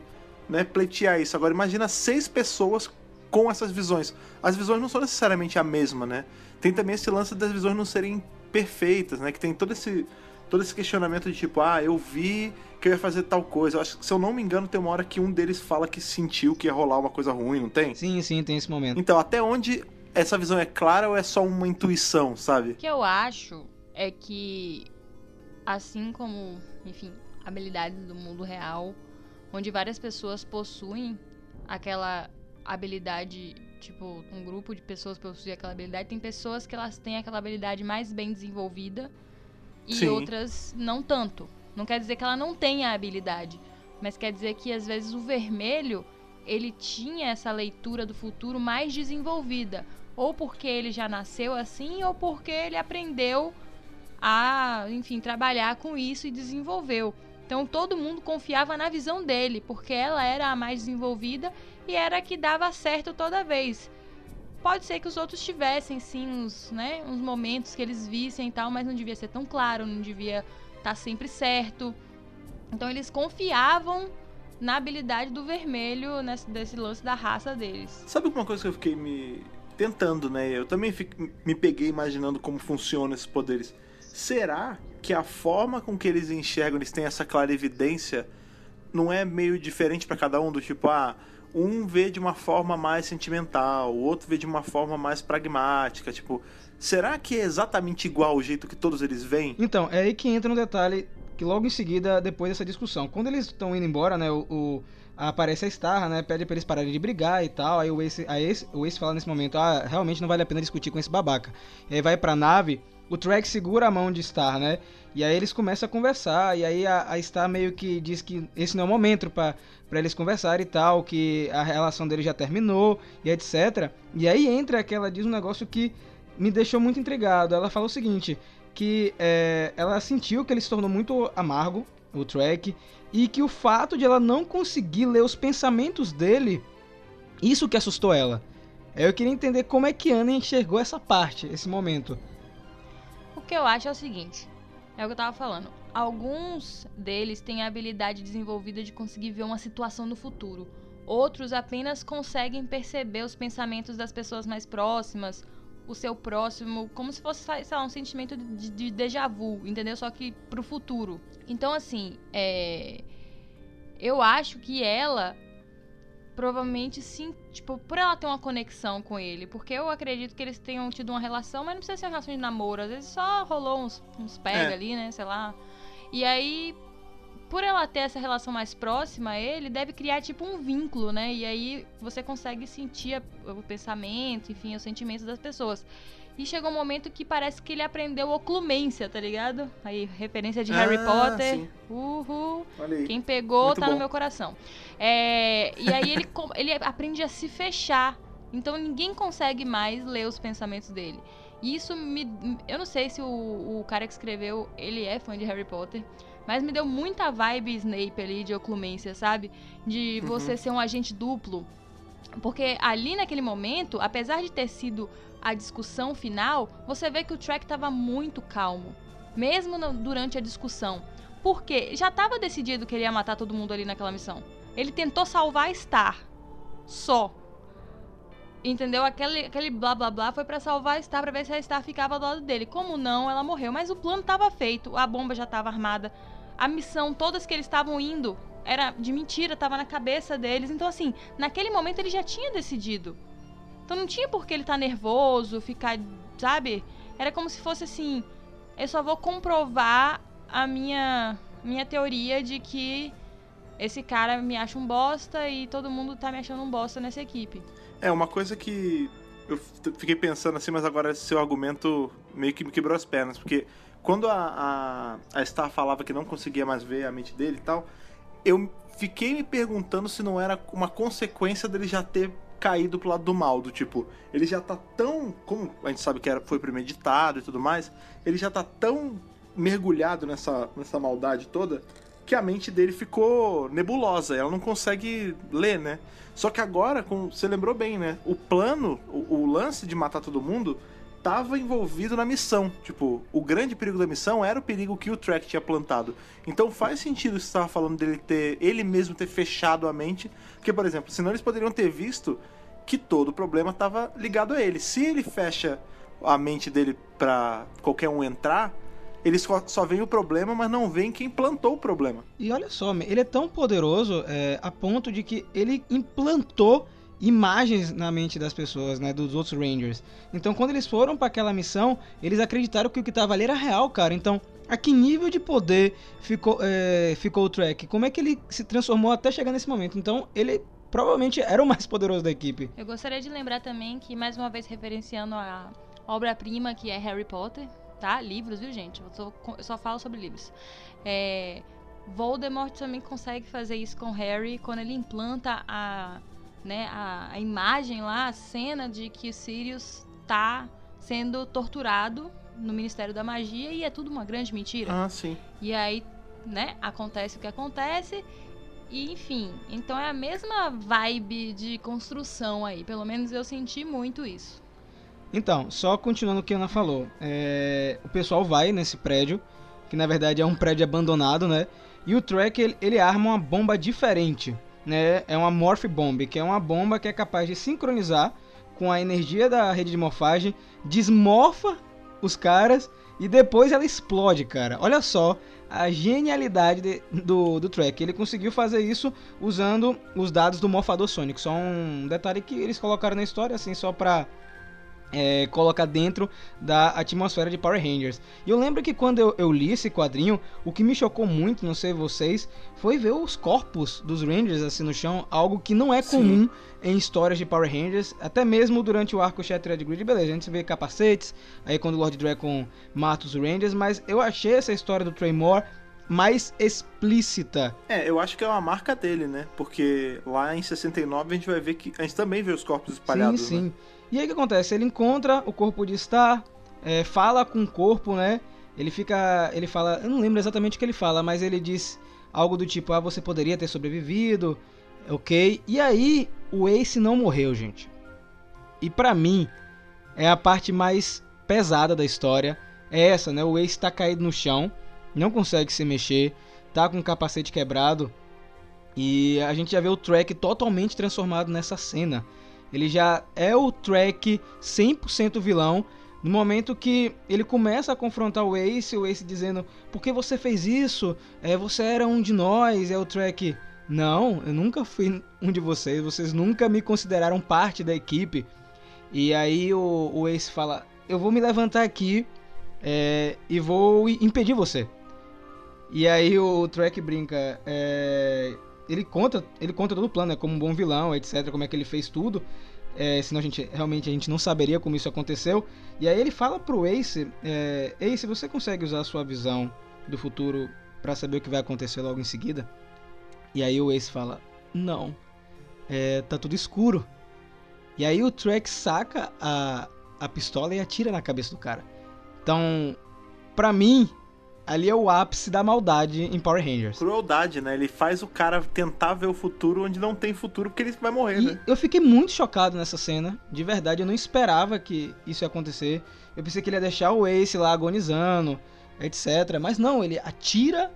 né, pleitear isso. Agora, imagina seis pessoas com essas visões. As visões não são necessariamente a mesma, né? Tem também esse lance das visões não serem perfeitas, né? Que tem todo esse, todo esse questionamento de tipo, ah, eu vi que eu ia fazer tal coisa. Eu acho que, se eu não me engano, tem uma hora que um deles fala que sentiu que ia rolar uma coisa ruim, não tem? Sim, sim, tem esse momento. Então, até onde essa visão é clara ou é só uma intuição, sabe? O que eu acho é que, assim como, enfim, habilidades do mundo real, onde várias pessoas possuem aquela habilidade, tipo, um grupo de pessoas possui aquela habilidade, tem pessoas que elas têm aquela habilidade mais bem desenvolvida e Sim. outras não tanto. Não quer dizer que ela não tenha a habilidade, mas quer dizer que às vezes o vermelho ele tinha essa leitura do futuro mais desenvolvida, ou porque ele já nasceu assim, ou porque ele aprendeu a, enfim, trabalhar com isso e desenvolveu. Então todo mundo confiava na visão dele, porque ela era a mais desenvolvida e era a que dava certo toda vez. Pode ser que os outros tivessem sim uns, né, uns momentos que eles vissem e tal, mas não devia ser tão claro, não devia estar sempre certo. Então eles confiavam na habilidade do vermelho nesse desse lance da raça deles. Sabe uma coisa que eu fiquei me tentando, né? Eu também fico- me peguei imaginando como funcionam esses poderes. Será que a forma com que eles enxergam, eles têm essa clarividência, não é meio diferente pra cada um? Do tipo, ah, um vê de uma forma mais sentimental, o outro vê de uma forma mais pragmática. Tipo, será que é exatamente igual o jeito que todos eles veem? Então, é aí que entra um detalhe que logo em seguida, depois dessa discussão, quando eles estão indo embora, né, o, o- aparece a Star, né, pede pra eles pararem de brigar e tal, aí o Ace, aí Ace- o Ace fala nesse momento, ah, realmente não vale a pena discutir com esse babaca. E aí vai pra nave, o Trek segura a mão de Star, né, e aí eles começam a conversar, e aí a, a Star meio que diz que esse não é o momento pra, pra eles conversarem e tal, que a relação deles já terminou, e etc. E aí entra aquela, diz um negócio que me deixou muito intrigado. Ela fala o seguinte, que é, ela sentiu que ele se tornou muito amargo, o Trek, e que o fato de ela não conseguir ler os pensamentos dele, isso que assustou ela. Eu queria entender como é que Ana enxergou essa parte, esse momento. O que eu acho é o seguinte: é o que eu tava falando. Alguns deles têm a habilidade desenvolvida de conseguir ver uma situação no futuro. Outros apenas conseguem perceber os pensamentos das pessoas mais próximas, o seu próximo, como se fosse, sei lá, um sentimento de, de déjà vu, entendeu? Só que pro futuro. Então, assim, é. Eu acho que ela provavelmente sim, tipo, por ela ter uma conexão com ele, porque eu acredito que eles tenham tido uma relação, mas não precisa ser uma relação de namoro, às vezes só rolou uns, uns pega É. ali, né, sei lá. E aí, por ela ter essa relação mais próxima ele, deve criar tipo um vínculo, né? E aí você consegue sentir a- o pensamento, enfim, os sentimentos das pessoas. E chegou um momento que parece que ele aprendeu oclumência, tá ligado? Aí, referência de Harry Ah, Potter. sim. Uhul. Quem pegou Muito tá no bom. meu coração. É, e aí ele, ele aprende a se fechar. Então ninguém consegue mais ler os pensamentos dele. E isso me. Eu não sei se o, o cara que escreveu, ele é fã de Harry Potter. Mas me deu muita vibe Snape ali de oclumência, sabe? De você ser um agente duplo. Porque ali naquele momento, apesar de ter sido a discussão final, você vê que o Track tava muito calmo. Mesmo no- durante a discussão. Porque já tava decidido que ele ia matar todo mundo ali naquela missão. Ele tentou salvar Star. Só. Entendeu? Aquele, aquele blá blá blá foi pra salvar Star pra ver se a Star ficava do lado dele. Como não, ela morreu. Mas o plano tava feito, a bomba já tava armada. A missão, todas que eles estavam indo, era de mentira, tava na cabeça deles. Então, assim, naquele momento ele já tinha decidido. Então não tinha por que ele tá nervoso, ficar, sabe? Era como se fosse assim: eu só vou comprovar a minha, minha teoria de que esse cara me acha um bosta e todo mundo tá me achando um bosta nessa equipe. É, uma coisa que eu fiquei pensando assim, mas agora seu argumento meio que me quebrou as pernas, porque quando a, a, a Star falava que não conseguia mais ver a mente dele e tal, eu fiquei me perguntando se não era uma consequência dele já ter caído pro lado do mal, do tipo, ele já tá tão, como a gente sabe que era, foi premeditado e tudo mais, ele já tá tão mergulhado nessa, nessa maldade toda que a mente dele ficou nebulosa, ela não consegue ler, né? Só que agora, com, você lembrou bem, né? O plano, o, o lance de matar todo mundo tava envolvido na missão. Tipo, o grande perigo da missão era o perigo que o Trek tinha plantado. Então faz sentido você estava falando dele ter, ele mesmo ter fechado a mente, porque por exemplo, senão eles poderiam ter visto que todo o problema estava ligado a ele. Se ele fecha a mente dele pra qualquer um entrar, eles só, só o problema, mas não veem quem plantou o problema. E olha só, ele é tão poderoso é, a ponto de que ele implantou imagens na mente das pessoas, né, dos outros Rangers. Então, quando eles foram para aquela missão, eles acreditaram que o que tava ali era real, cara. Então, a que nível de poder ficou, é, ficou o Trek? Como é que ele se transformou até chegar nesse momento? Então, ele provavelmente era o mais poderoso da equipe. Eu gostaria de lembrar também que, mais uma vez, referenciando a obra-prima que é Harry Potter, tá? Livros, viu, gente? Eu só, eu só falo sobre livros. É, Voldemort também consegue fazer isso com Harry quando ele implanta a, né, a, a imagem lá, a cena de que o Sirius tá sendo torturado no Ministério da Magia e é tudo uma grande mentira. Ah, sim. E aí, né, acontece o que acontece. E enfim, então é a mesma vibe de construção aí. Pelo menos eu senti muito isso. Então, só continuando o que a Ana falou. é, o pessoal vai nesse prédio, que na verdade é um prédio abandonado, né? E o Trek, ele, ele arma uma bomba diferente, né? É uma Morph Bomb, que é uma bomba que é capaz de sincronizar com a energia da rede de morfagem, desmorfa os caras e depois ela explode, cara. Olha só a genialidade de- do, do Trek. Ele conseguiu fazer isso usando os dados do morfador sônico. Só um detalhe que eles colocaram na história, assim, só pra é, colocar dentro da atmosfera de Power Rangers. E eu lembro que quando eu, eu li esse quadrinho, o que me chocou muito, não sei vocês, foi ver os corpos dos Rangers assim no chão, algo que não é Sim. comum em histórias de Power Rangers, até mesmo durante o arco Shattered Grid, beleza, a gente vê capacetes, aí quando o Lord Dragon mata os Rangers, mas eu achei essa história do Tremor mais explícita. É, eu acho que é uma marca dele, né? Porque lá em 69 a gente vai ver que. A gente também vê os corpos espalhados. sim, sim. Né? E aí o que acontece? Ele encontra o corpo de Star, é, fala com o corpo, né? Ele fica. Ele fala. Eu não lembro exatamente o que ele fala, mas ele diz algo do tipo: Ah, você poderia ter sobrevivido, ok. E aí o Ace não morreu, gente. E pra mim, é a parte mais pesada da história. É essa, né? O Ace tá caído no chão, não consegue se mexer, tá com o capacete quebrado. E a gente já vê o Track totalmente transformado nessa cena. Ele já é o Track 100% vilão. No momento que ele começa a confrontar o Ace, o Ace dizendo: Por que você fez isso? É, você era um de nós. É o Track: Não, eu nunca fui um de vocês. Vocês nunca me consideraram parte da equipe. E aí o, o Ace fala: Eu vou me levantar aqui é, e vou impedir você. E aí o Trek brinca, é, ele conta, ele conta todo o plano, né, como um bom vilão, etc, como é que ele fez tudo. É, senão a gente realmente a gente não saberia como isso aconteceu. E aí ele fala pro Ace, é, Ace, você consegue usar a sua visão do futuro pra saber o que vai acontecer logo em seguida? E aí o Ace fala, não, é, tá tudo escuro. E aí o Trek saca a, a pistola e atira na cabeça do cara. Então, pra mim, ali é o ápice da maldade em Power Rangers. Crueldade, né? Ele faz o cara tentar ver o futuro onde não tem futuro porque ele vai morrer, E né? eu fiquei muito chocado nessa cena, de verdade, eu não esperava que isso ia acontecer. Eu pensei que ele ia deixar o Ace lá agonizando, etc. Mas não, ele atira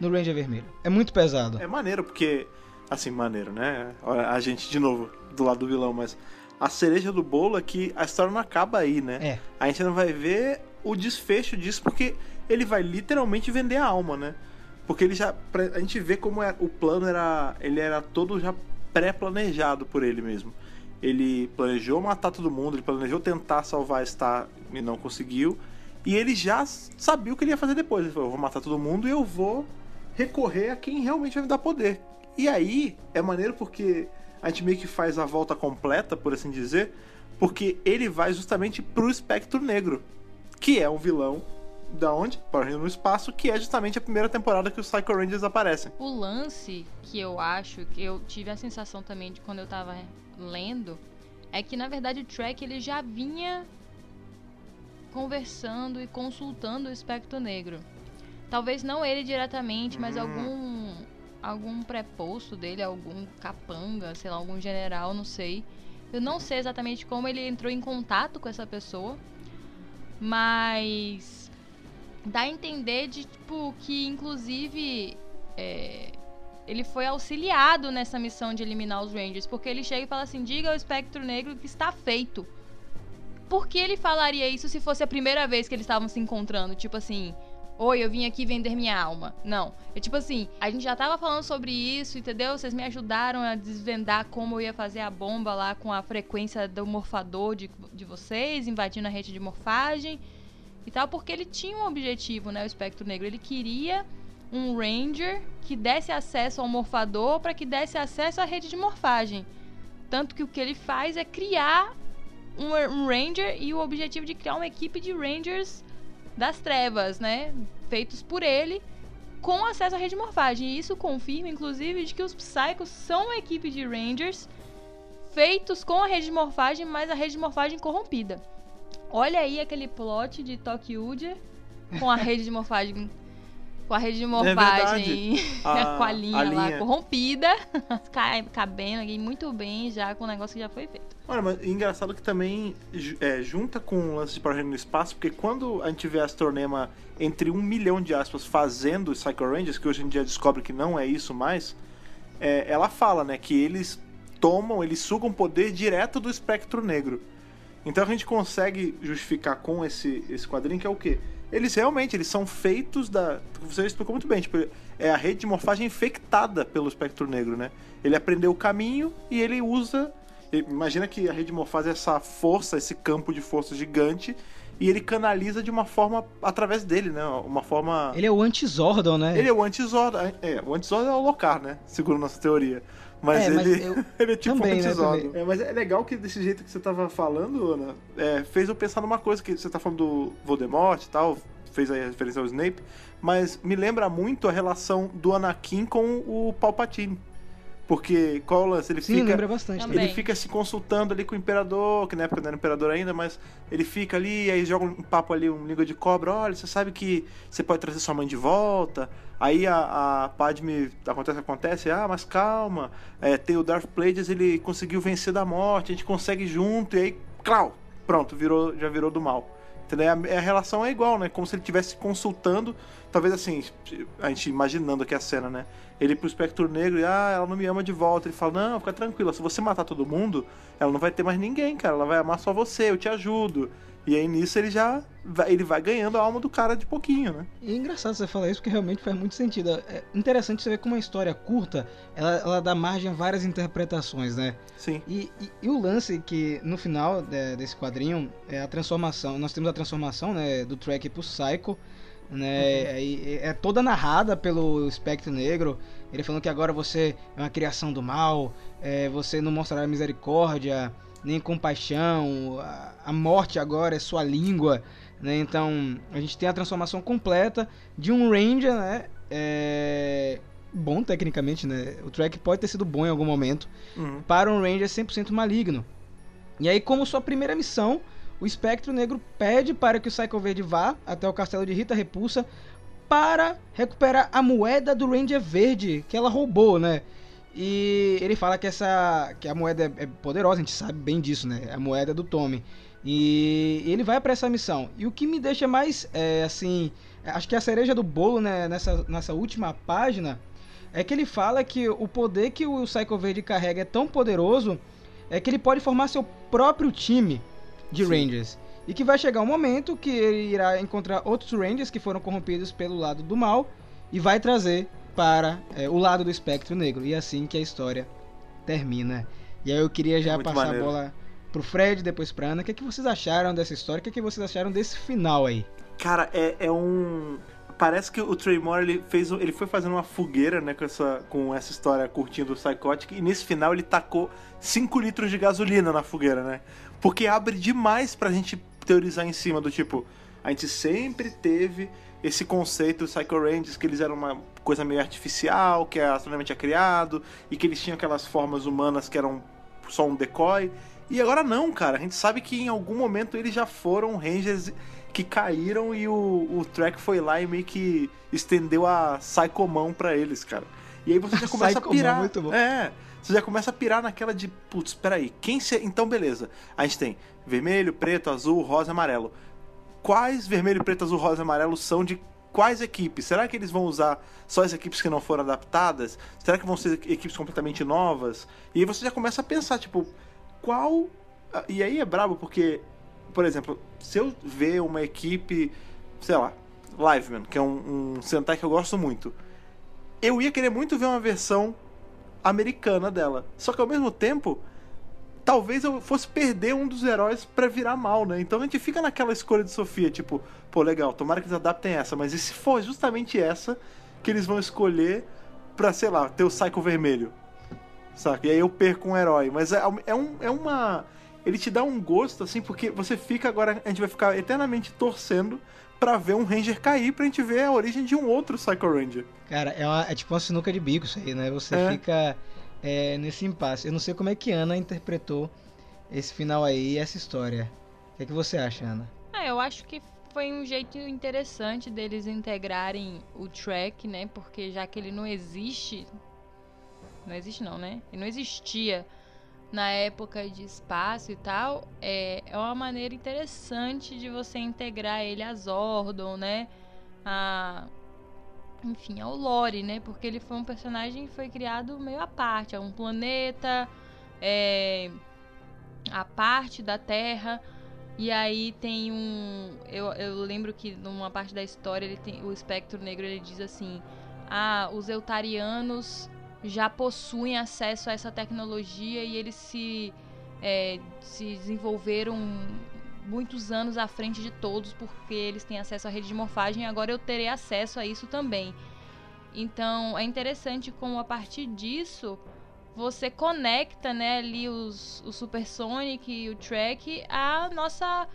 no Ranger Vermelho. É muito pesado. É maneiro, porque. Assim, maneiro, né? Olha, A gente, de novo, do lado do vilão, mas. A cereja do bolo é que a história não acaba aí, né? É. A gente não vai ver o desfecho disso, porque ele vai literalmente vender a alma, né? Porque ele já. A gente vê como é, o plano era. Ele era todo já pré-planejado por ele mesmo. Ele planejou matar todo mundo, ele planejou tentar salvar a Star e não conseguiu. E ele já sabia o que ele ia fazer depois. Ele falou: eu vou matar todo mundo e eu vou recorrer a quem realmente vai me dar poder. E aí é maneiro porque a gente meio que faz a volta completa, por assim dizer, porque ele vai justamente pro espectro negro, que é um vilão da onde? Power Rangers no espaço, que é justamente a primeira temporada que os Psycho Rangers aparecem. O lance que eu acho, que eu tive a sensação também de quando eu tava lendo, é que na verdade o Trek ele já vinha conversando e consultando o espectro negro. Talvez não ele diretamente, mas Hum. algum algum preposto dele, algum capanga, sei lá, algum general, não sei. Eu não sei exatamente como ele entrou em contato com essa pessoa, mas dá a entender de tipo que inclusive é, ele foi auxiliado nessa missão de eliminar os Rangers, porque ele chega e fala assim: diga ao espectro negro que está feito. Por que ele falaria isso se fosse a primeira vez que eles estavam se encontrando? Tipo assim, oi, eu vim aqui vender minha alma. Não. É tipo assim, a gente já tava falando sobre isso, entendeu? Vocês me ajudaram a desvendar como eu ia fazer a bomba lá com a frequência do morfador de, de vocês, invadindo a rede de morfagem e tal, porque ele tinha um objetivo, né? O espectro negro. Ele queria um Ranger que desse acesso ao morfador para que desse acesso à rede de morfagem. Tanto que o que ele faz é criar um, um Ranger e o objetivo de criar uma equipe de Rangers das trevas, né? Feitos por ele com acesso à rede de morfagem. E isso confirma, inclusive, de que os Psychos são uma equipe de Rangers feitos com a rede de morfagem, mas a rede de morfagem corrompida. Olha aí aquele plot de Tokyo com a rede de morfagem. Com a rede de morfagem, A- com a linha a lá linha. corrompida, ca- cabendo aqui muito bem já com o negócio que já foi feito. Olha, mas engraçado que também é, junta com o lance de Power Rangers no espaço, porque quando a gente vê a Astronema entre um milhão de aspas fazendo os Psycho Rangers, que hoje em dia descobre que não é isso mais, é, ela fala, né, que eles tomam, eles sugam poder direto do espectro negro. Então a gente consegue justificar com esse, esse quadrinho que é o quê? Eles realmente, eles são feitos da... Você explicou muito bem, tipo, é a rede de morfagem infectada pelo espectro negro, né? Ele aprendeu o caminho e ele usa... Imagina que a rede de morfagem é essa força, esse campo de força gigante, e ele canaliza de uma forma através dele, né? Uma forma... Ele é o anti-Zordon, né? Ele é o anti-Zordon. É, o anti-Zordon é o Locar, né? Segundo nossa teoria. Mas, É, mas ele, eu- ele é tipo também, um né. É, mas é legal que desse jeito que você tava falando, Ana, é, fez eu pensar numa coisa, que você tá falando do Voldemort e tal, fez aí a referência ao Snape, mas me lembra muito a relação do Anakin com o Palpatine. Porque, qual é o lance? Ele Sim, fica... lembra bastante. Também. Ele fica se consultando ali com o imperador, que na época não era imperador ainda, mas ele fica ali, aí joga um papo ali, um língua de cobra, olha, você sabe que você pode trazer sua mãe de volta. Aí a, a Padme, acontece o que acontece, ah, mas calma, é, tem o Darth Plagueis, ele conseguiu vencer da morte, a gente consegue junto, e aí, clau, pronto, virou, já virou do mal. Entendeu? A, a relação é igual, né? Como se ele estivesse consultando, talvez assim, a gente imaginando aqui a cena, né? Ele pro espectro negro, e, ah, ela não me ama de volta. Ele fala, não, fica tranquila, se você matar todo mundo, ela não vai ter mais ninguém, cara. Ela vai amar só você, eu te ajudo. E aí nisso ele já vai, ele vai ganhando a alma do cara de pouquinho, né? E é engraçado você falar isso porque realmente faz muito sentido. É interessante você ver como uma história curta, ela, ela dá margem a várias interpretações, né? Sim. E, e- e o lance que no final é, desse quadrinho é a transformação. Nós temos a transformação né, do Track pro Psycho. Né, Aí é toda narrada pelo Espectro Negro. Ele falando que agora você é uma criação do mal, é, você não mostrará misericórdia, nem compaixão, a, a morte agora é sua língua. Né? Então a gente tem a transformação completa de um Ranger, né? é, bom tecnicamente, né? O track pode ter sido bom em algum momento Uhum. para um Ranger 100% maligno. E aí, como sua primeira missão, o Espectro Negro pede para que o Psycho Verde vá até o castelo de Rita Repulsa para recuperar a moeda do Ranger Verde que ela roubou, né? E ele fala que essa que a moeda é, é poderosa, a gente sabe bem disso, né? É a moeda do Tommy. E ele vai para essa missão. E o que me deixa mais, é, assim, acho que a cereja do bolo, né? Nessa, nessa última página, é que ele fala que o poder que o Psycho Verde carrega é tão poderoso é que ele pode formar seu próprio time de Sim. Rangers. E que vai chegar um momento que ele irá encontrar outros Rangers que foram corrompidos pelo lado do mal e vai trazer para é, o lado do espectro negro. E é assim que a história termina. E aí eu queria já Muito passar maneiro. a bola pro Fred, depois pra Ana. O que, é que vocês acharam dessa história? O que, é que vocês acharam desse final aí? Cara, é, é um. Parece que o Trey Moore ele fez, ele foi fazendo uma fogueira, né, com essa, com essa história curtinha do Psychotic, e nesse final ele tacou 5 litros de gasolina na fogueira, né? Porque abre demais pra gente teorizar em cima do tipo, a gente sempre teve esse conceito dos Psycho Rangers, que eles eram uma coisa meio artificial, que a Astronema tinha criado, e que eles tinham aquelas formas humanas que eram só um decoy. E agora não, cara. A gente sabe que em algum momento eles já foram Rangers que caíram e o, o Trek foi lá e meio que estendeu a Psychomão pra eles, cara. E aí você já começa a Psychomão, pirar. muito bom. É. Você já começa a pirar naquela de, putz, peraí, quem se... Então, beleza. A gente tem vermelho, preto, azul, rosa e amarelo. Quais vermelho, preto, azul, rosa e amarelo são de quais equipes? Será que eles vão usar só as equipes que não foram adaptadas? Será que vão ser equipes completamente novas? E aí você já começa a pensar, tipo, qual. E aí é brabo porque, por exemplo, se eu ver uma equipe, sei lá, Liveman, que é um, um Sentai que eu gosto muito, eu ia querer muito ver uma versão americana dela. Só que ao mesmo tempo, talvez eu fosse perder um dos heróis pra virar mal, né? Então a gente fica naquela escolha de Sofia, tipo, pô, legal, tomara que eles adaptem essa, mas e se for justamente essa que eles vão escolher pra, sei lá, ter o Psycho vermelho? Saca? E aí eu perco um herói. Mas é, é, um, é uma. Ele te dá um gosto, assim, porque você fica agora. A gente vai ficar eternamente torcendo pra ver um Ranger cair, pra gente ver a origem de um outro Psycho Ranger. Cara, é, uma- é tipo uma sinuca de bico isso aí, né? Você É. fica é, nesse impasse. Eu não sei como é que Ana interpretou esse final aí, essa história. O que, é que você acha, Ana? Ah, eu acho que foi um jeito interessante deles integrarem o track, né? Porque já que ele não existe. Não existe não, né? Ele não existia na época de espaço e tal. É, é uma maneira interessante de você integrar ele a Zordon, né? A, enfim, ao lore, né? Porque ele foi um personagem que foi criado meio à parte. É um planeta, é, a parte da Terra. E aí tem um. Eu, eu lembro que numa parte da história ele tem, o espectro negro ele diz assim: Ah, os eutarianos já possuem acesso a essa tecnologia e eles se, é, se desenvolveram muitos anos à frente de todos porque eles têm acesso à rede de morfagem e agora eu terei acesso a isso também. Então é interessante como a partir disso você conecta né, ali os, o Supersonic e o Track à nossa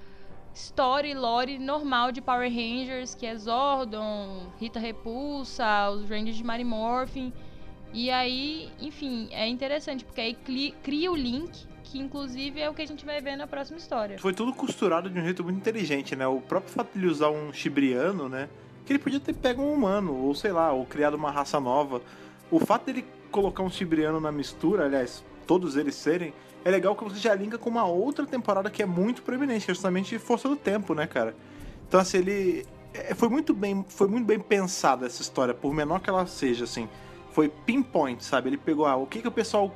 e lore normal de Power Rangers, que é Zordon, Rita Repulsa, os Rangers de Mary Morphin. E aí, enfim, é interessante, porque aí cria o link, que inclusive é o que a gente vai ver na próxima história. Foi tudo costurado de um jeito muito inteligente, né? O próprio fato de ele usar um chibriano, né? Que ele podia ter pego um humano, ou sei lá, ou criado uma raça nova. O fato dele colocar um chibriano na mistura, aliás, todos eles serem, é legal que você já linka com uma outra temporada que é muito proeminente, que é justamente Força do Tempo, né, cara? Então, assim, ele. é, Foi muito bem, foi muito bem pensada essa história, por menor que ela seja, assim. Foi pinpoint, sabe? Ele pegou, ah, o que, que o pessoal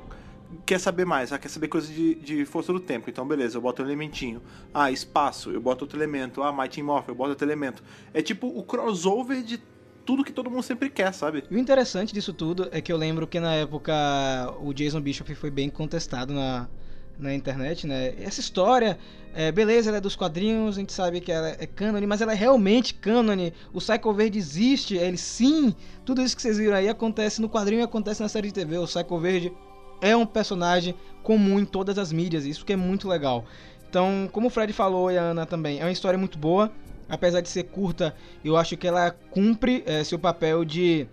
quer saber mais? Ah, quer saber coisa de, de força do tempo. Então, beleza, eu boto um elementinho. Ah, espaço, eu boto outro elemento. Ah, Mighty Morph, eu boto outro elemento. É tipo o crossover de tudo que todo mundo sempre quer, sabe? E o interessante disso tudo é que eu lembro que na época o Jason Bishop foi bem contestado na, na internet, né? Essa história, é, beleza, ela é dos quadrinhos, a gente sabe que ela é cânone, mas ela é realmente cânone. O Psycho Verde existe, ele sim. Tudo isso que vocês viram aí acontece no quadrinho e acontece na série de TV. O Psycho Verde é um personagem comum em todas as mídias, isso que é muito legal. Então, como o Fred falou e a Ana também, é uma história muito boa. Apesar de ser curta, eu acho que ela cumpre é, seu papel de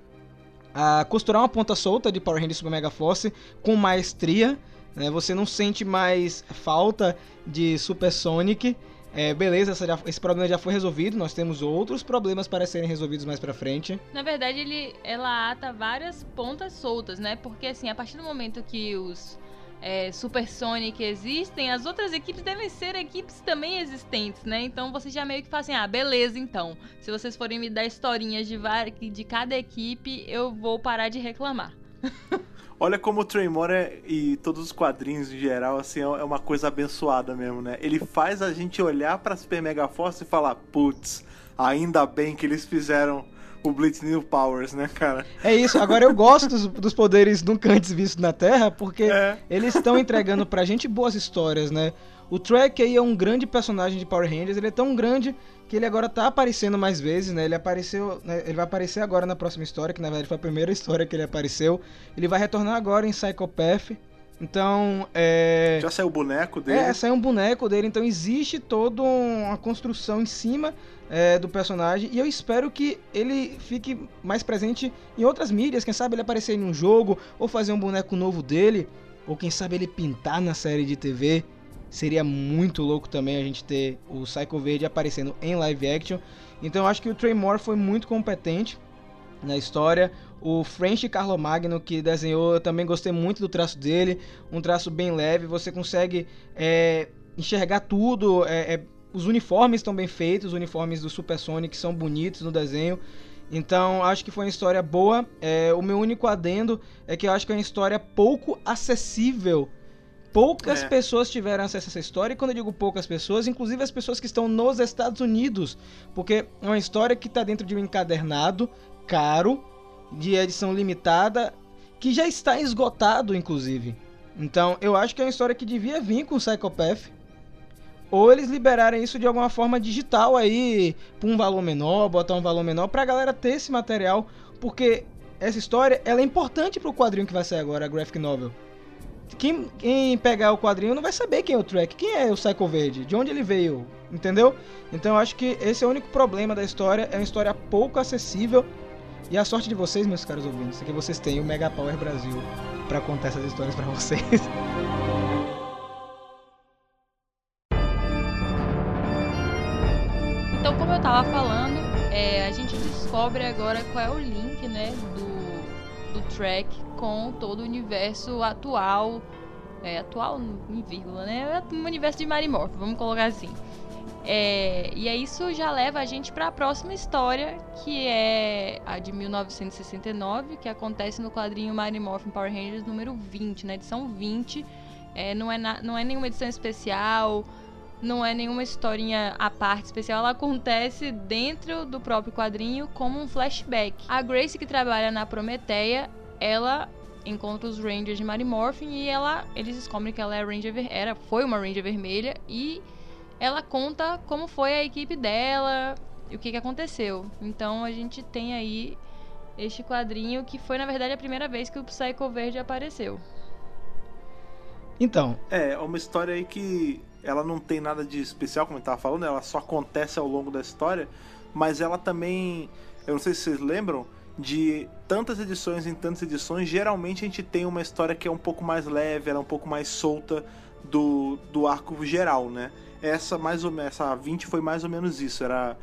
ah, costurar uma ponta solta de Power Rangers Super Mega Force com maestria. Né? Você não sente mais falta de Super Sonic. É, beleza, já- esse problema já foi resolvido. Nós temos outros problemas para serem resolvidos mais pra frente. Na verdade, ele, ela ata várias pontas soltas, né? Porque assim, a partir do momento que os é, Super Sonic existem, as outras equipes devem ser equipes também existentes, né? Então você já meio que fala assim, ah, beleza então. Se vocês forem me dar historinhas de, de cada equipe, eu vou parar de reclamar. Olha como o Tremor é, e todos os quadrinhos em geral, assim, é uma coisa abençoada mesmo, né? Ele faz a gente olhar pra Super Mega Force e falar, putz, ainda bem que eles fizeram o Blitz New Powers, né, cara? É isso, agora eu gosto dos, dos poderes nunca antes vistos na Terra, porque É. eles estão entregando pra gente boas histórias, né? O Trek aí é um grande personagem de Power Rangers, ele é tão grande que ele agora tá aparecendo mais vezes, né? Ele apareceu, né? ele vai aparecer agora na próxima história, que na verdade foi a primeira história que ele apareceu. Ele vai retornar agora em Psychopath. Então, é Já saiu o boneco dele. é, saiu um boneco dele, então existe toda uma construção em cima é, do personagem. E eu espero que ele fique mais presente em outras mídias. Quem sabe ele aparecer em um jogo, ou fazer um boneco novo dele, ou quem sabe ele pintar na série de TV. Seria muito louco também a gente ter o Psycho Verde aparecendo em live action. Então eu acho que o Trey Moore foi muito competente na história. O French Carlomagno que desenhou, eu também gostei muito do traço dele. Um traço bem leve, você consegue é, enxergar tudo. é, é, os uniformes estão bem feitos, os uniformes do Super Sonic são bonitos no desenho. Então acho que foi uma história boa. É, o meu único adendo é que eu acho que é uma história pouco acessível. Poucas É. pessoas tiveram acesso a essa história, e quando eu digo poucas pessoas, inclusive as pessoas que estão nos Estados Unidos, porque é uma história que está dentro de um encadernado caro, de edição limitada, que já está esgotado, inclusive. Então, eu acho que é uma história que devia vir com o Psychopath, ou eles liberarem isso de alguma forma digital aí, por um valor menor, botar um valor menor, pra galera ter esse material, porque essa história ela é importante pro quadrinho que vai sair agora, a graphic novel. Quem, quem pegar o quadrinho não vai saber quem é o Track, quem é o Psycho Verde, de onde ele veio, entendeu? Então eu acho que esse é o único problema da história, é uma história pouco acessível. E a sorte de vocês, meus caros ouvintes, é que vocês têm o Mega Power Brasil. pra contar essas histórias pra vocês. Então, como eu tava falando, é, a gente descobre agora qual é o link, né, do, do track com todo o universo atual, é, atual em vírgula, né, o universo de Marimorph, vamos colocar assim. É, e aí isso já leva a gente para a próxima história, que é a de 1969, que acontece no quadrinho Mighty Morphin Power Rangers número 20, na edição 20. É, não, é na- não é nenhuma edição especial, não é nenhuma historinha à parte especial, ela acontece dentro do próprio quadrinho como um flashback. A Grace, que trabalha na Prometeia, ela encontra os Rangers de Mighty Morphin e ela, eles descobrem que ela é Ranger, era, foi uma Ranger vermelha e ela conta como foi a equipe dela e o que, que aconteceu. Então a gente tem aí este quadrinho que foi na verdade a primeira vez que o Psycho Verde apareceu. Então, É, é uma história aí que ela não tem nada de especial, como eu tava falando, ela só acontece ao longo da história, mas ela também, eu não sei se vocês lembram, de tantas edições em tantas edições, geralmente a gente tem uma história que é um pouco mais leve, ela é um pouco mais solta do, do arco geral, né? Essa mais ou menos, essa 20 foi mais ou menos isso, era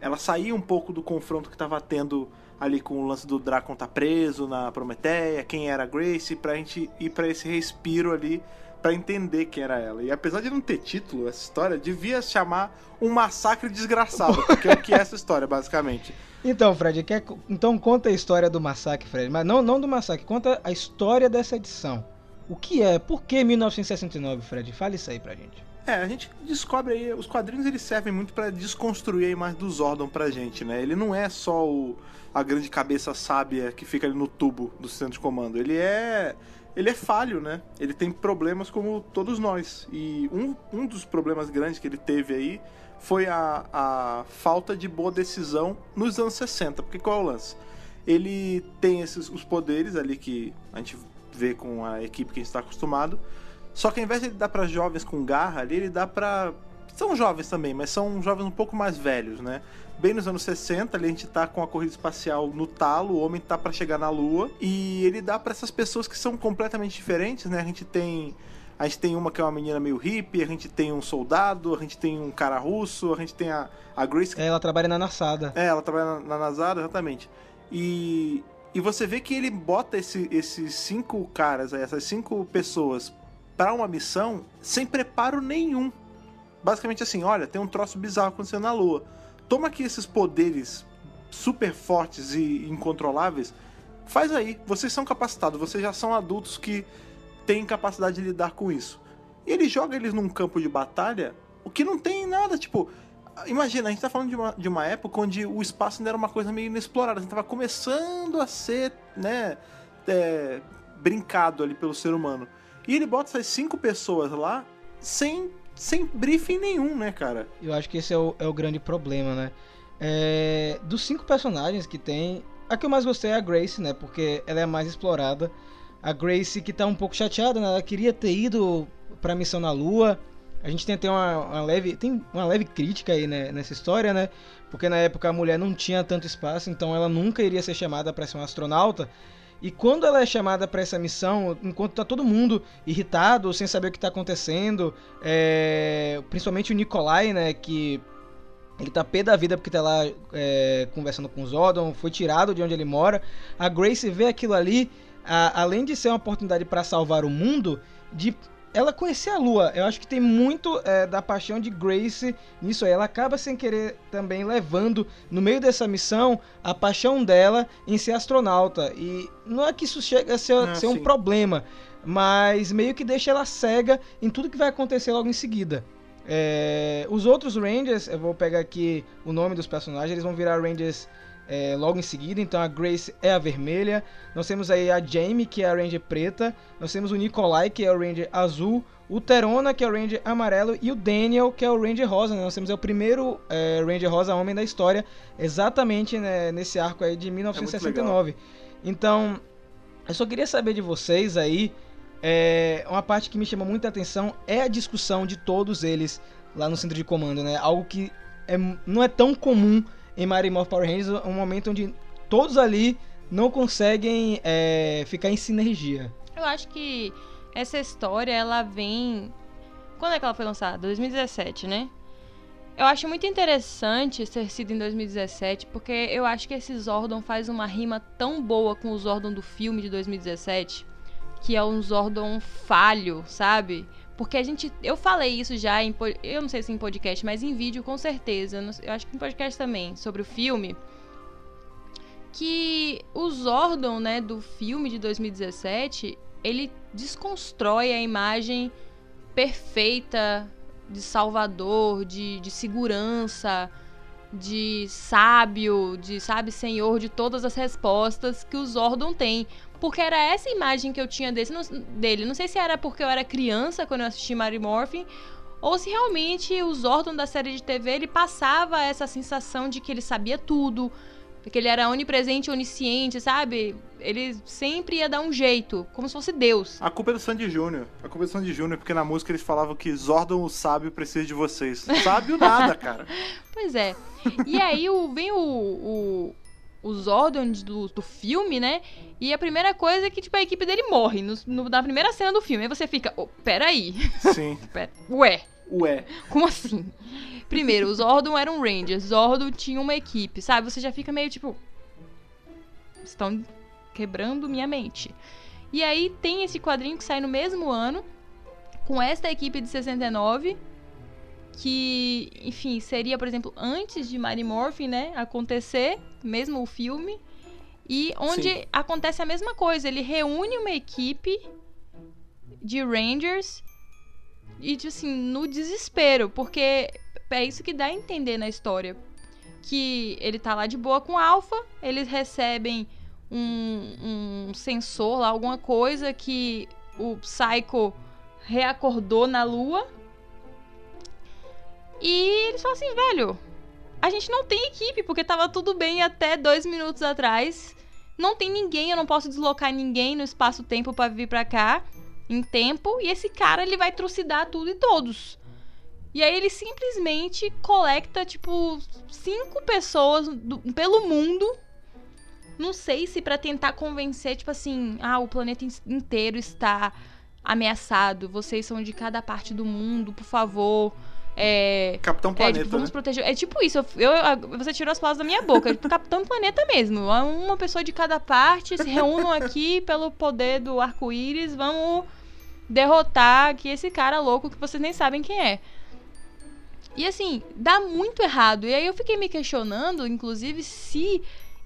ela saía um pouco do confronto que tava tendo ali com o lance do Dracon tá preso na Prometeia, quem era a Grace, pra gente ir pra esse respiro ali pra entender quem era ela. E apesar de não ter título essa história, devia se chamar Um Massacre Desgraçado, porque é o que é essa história, basicamente. então Fred, quer, então conta a história do massacre, Fred. Mas não, não do massacre, conta a história dessa edição. O que é? Por que 1969, Fred? Fale isso aí pra gente. É, a gente descobre aí, os quadrinhos eles servem muito pra desconstruir a imagem do Zordon pra gente, né? Ele não é só o, a grande cabeça sábia que fica ali no tubo do centro de comando. Ele é ele é falho, né? Ele tem problemas como todos nós. E um, um dos problemas grandes que ele teve aí foi a, a falta de boa decisão nos anos 60. Porque qual é o lance? Ele tem esses os poderes ali que a gente vê com a equipe que a gente está acostumado. Só que ao invés de ele dar pra jovens com garra ali, ele dá pra. São jovens também, mas são jovens um pouco mais velhos, né? Bem nos anos 60, ali a gente tá com a corrida espacial no talo, o homem tá pra chegar na lua, e ele dá pra essas pessoas que são completamente diferentes, né? A gente tem. A gente tem uma que é uma menina meio hippie, a gente tem um soldado, a gente tem um cara russo, a gente tem a, a Grace que Ela trabalha na Nassada. é, ela trabalha na, na Nazara, exatamente. E, e você vê que ele bota esse- esses cinco caras, essas cinco pessoas, pra uma missão sem preparo nenhum. Basicamente assim, olha, tem um troço bizarro acontecendo na Lua. Toma aqui esses poderes super fortes e incontroláveis. Faz aí, vocês são capacitados, vocês já são adultos que têm capacidade de lidar com isso. E ele joga eles num campo de batalha, o que não tem nada, tipo, Imagina, a gente tá falando de uma, de uma época onde o espaço ainda era uma coisa meio inexplorada. A gente tava começando a ser, né, é, brincado ali pelo ser humano. E ele bota essas cinco pessoas lá sem, sem briefing nenhum, né, cara? Eu acho que esse é o, é o grande problema, né? É, dos cinco personagens que tem, a que eu mais gostei é a Grace, né? Porque ela é a mais explorada. A Grace que tá um pouco chateada, né? Ela queria ter ido pra missão na Lua. A gente tem até uma, uma leve. Tem uma leve crítica aí né, nessa história, né? Porque na época a mulher não tinha tanto espaço, então ela nunca iria ser chamada para ser uma astronauta. E quando ela é chamada para essa missão, enquanto tá todo mundo irritado, sem saber o que tá acontecendo, é, principalmente o Nikolai, né, que ele tá pé da vida porque tá lá é, conversando com o Zordon, foi tirado de onde ele mora. A Grace vê aquilo ali, a- além de ser uma oportunidade para salvar o mundo, de ela conhecer a Lua. Eu acho que tem muito é, da paixão de Grace nisso aí. Ela acaba sem querer também levando no meio dessa missão a paixão dela em ser astronauta. E não é que isso chega a ser, Ah, ser um problema, mas meio que deixa ela cega em tudo que vai acontecer logo em seguida. É, os outros Rangers, eu vou pegar aqui o nome dos personagens, eles vão virar Rangers é, logo em seguida. Então a Grace é a vermelha. Nós temos aí a Jamie, que é a Ranger preta. Nós temos o Nikolai, que é o Ranger azul. O Terona, que é o Ranger amarelo. E o Daniel, que é o Ranger rosa. né? Nós temos o primeiro é, Ranger rosa homem da história, exatamente né, nesse arco aí de 1969. então, eu só queria saber de vocês aí. É, uma parte que me chama muita atenção é a discussão de todos eles lá no centro de comando, né? Algo que é, não é tão comum em Mighty Morphin Power Rangers, um momento onde todos ali não conseguem é, ficar em sinergia. Eu acho que essa história, ela vem. Quando é que ela foi lançada? 2017, né? Eu acho muito interessante ter sido em 2017, porque eu acho que esse Zordon faz uma rima tão boa com o Zordon do filme de 2017, que é um Zordon falho, sabe? Porque a gente. Eu falei isso já em. Eu não sei se em podcast, mas em vídeo com certeza. Eu acho que em podcast também, sobre o filme. Que o Zordon, né, do filme de 2017, ele desconstrói a imagem perfeita de salvador, de, de segurança, de sábio, de, sabe, senhor de todas as respostas que o Zordon tem. Porque era essa imagem que eu tinha desse, não- dele. Não sei se era porque eu era criança quando eu assisti Mary Morphin, ou se realmente o Zordon da série de TV ele passava essa sensação de que ele sabia tudo, que ele era onipresente, onisciente, sabe? Ele sempre ia dar um jeito, como se fosse Deus. A culpa é do Sandy Júnior. A culpa é do Sandy Júnior, porque na música eles falavam que Zordon, o sábio, precisa de vocês. Sábio nada, cara. Pois é. E aí o, vem o, o, o Zordon do, do filme, né? E a primeira coisa é que, tipo, a equipe dele morre no, no- na primeira cena do filme. Aí você fica, oh, peraí. Sim. Pera, ué, Ué. como assim? Primeiro, o Zordon era um Ranger. Zordon tinha uma equipe, sabe? Você já fica meio tipo. Estão quebrando minha mente. E aí tem esse quadrinho que sai no mesmo ano, com esta equipe de 69, que, enfim, seria, por exemplo, antes de Mary Morphin, né, acontecer, mesmo o filme, e onde Sim. acontece a mesma coisa. Ele reúne uma equipe de Rangers e, tipo assim, no desespero, porque é isso que dá a entender na história. Que ele tá lá de boa com o Alpha, eles recebem um, um sensor lá, alguma coisa que o Psycho reacordou na Lua. E eles falam assim, velho, a gente não tem equipe, porque tava tudo bem até dois minutos atrás. Não tem ninguém, eu não posso deslocar ninguém no espaço-tempo pra vir pra cá em tempo. E esse cara, ele vai trucidar tudo e todos. E aí ele simplesmente coleta, tipo, cinco pessoas do- pelo mundo. Não sei se pra tentar convencer, tipo assim, ah, o planeta in- inteiro está ameaçado. Vocês são de cada parte do mundo, por favor. É, Capitão é, Planeta, tipo, vamos né? proteger. É tipo isso, eu, eu- você tirou as palavras da minha boca. É tipo Capitão Planeta mesmo. Uma pessoa de cada parte se reúnam aqui pelo poder do arco-íris. Vamos derrotar aqui esse cara louco que vocês nem sabem quem é. E assim, dá muito errado. E aí eu fiquei me questionando, inclusive, se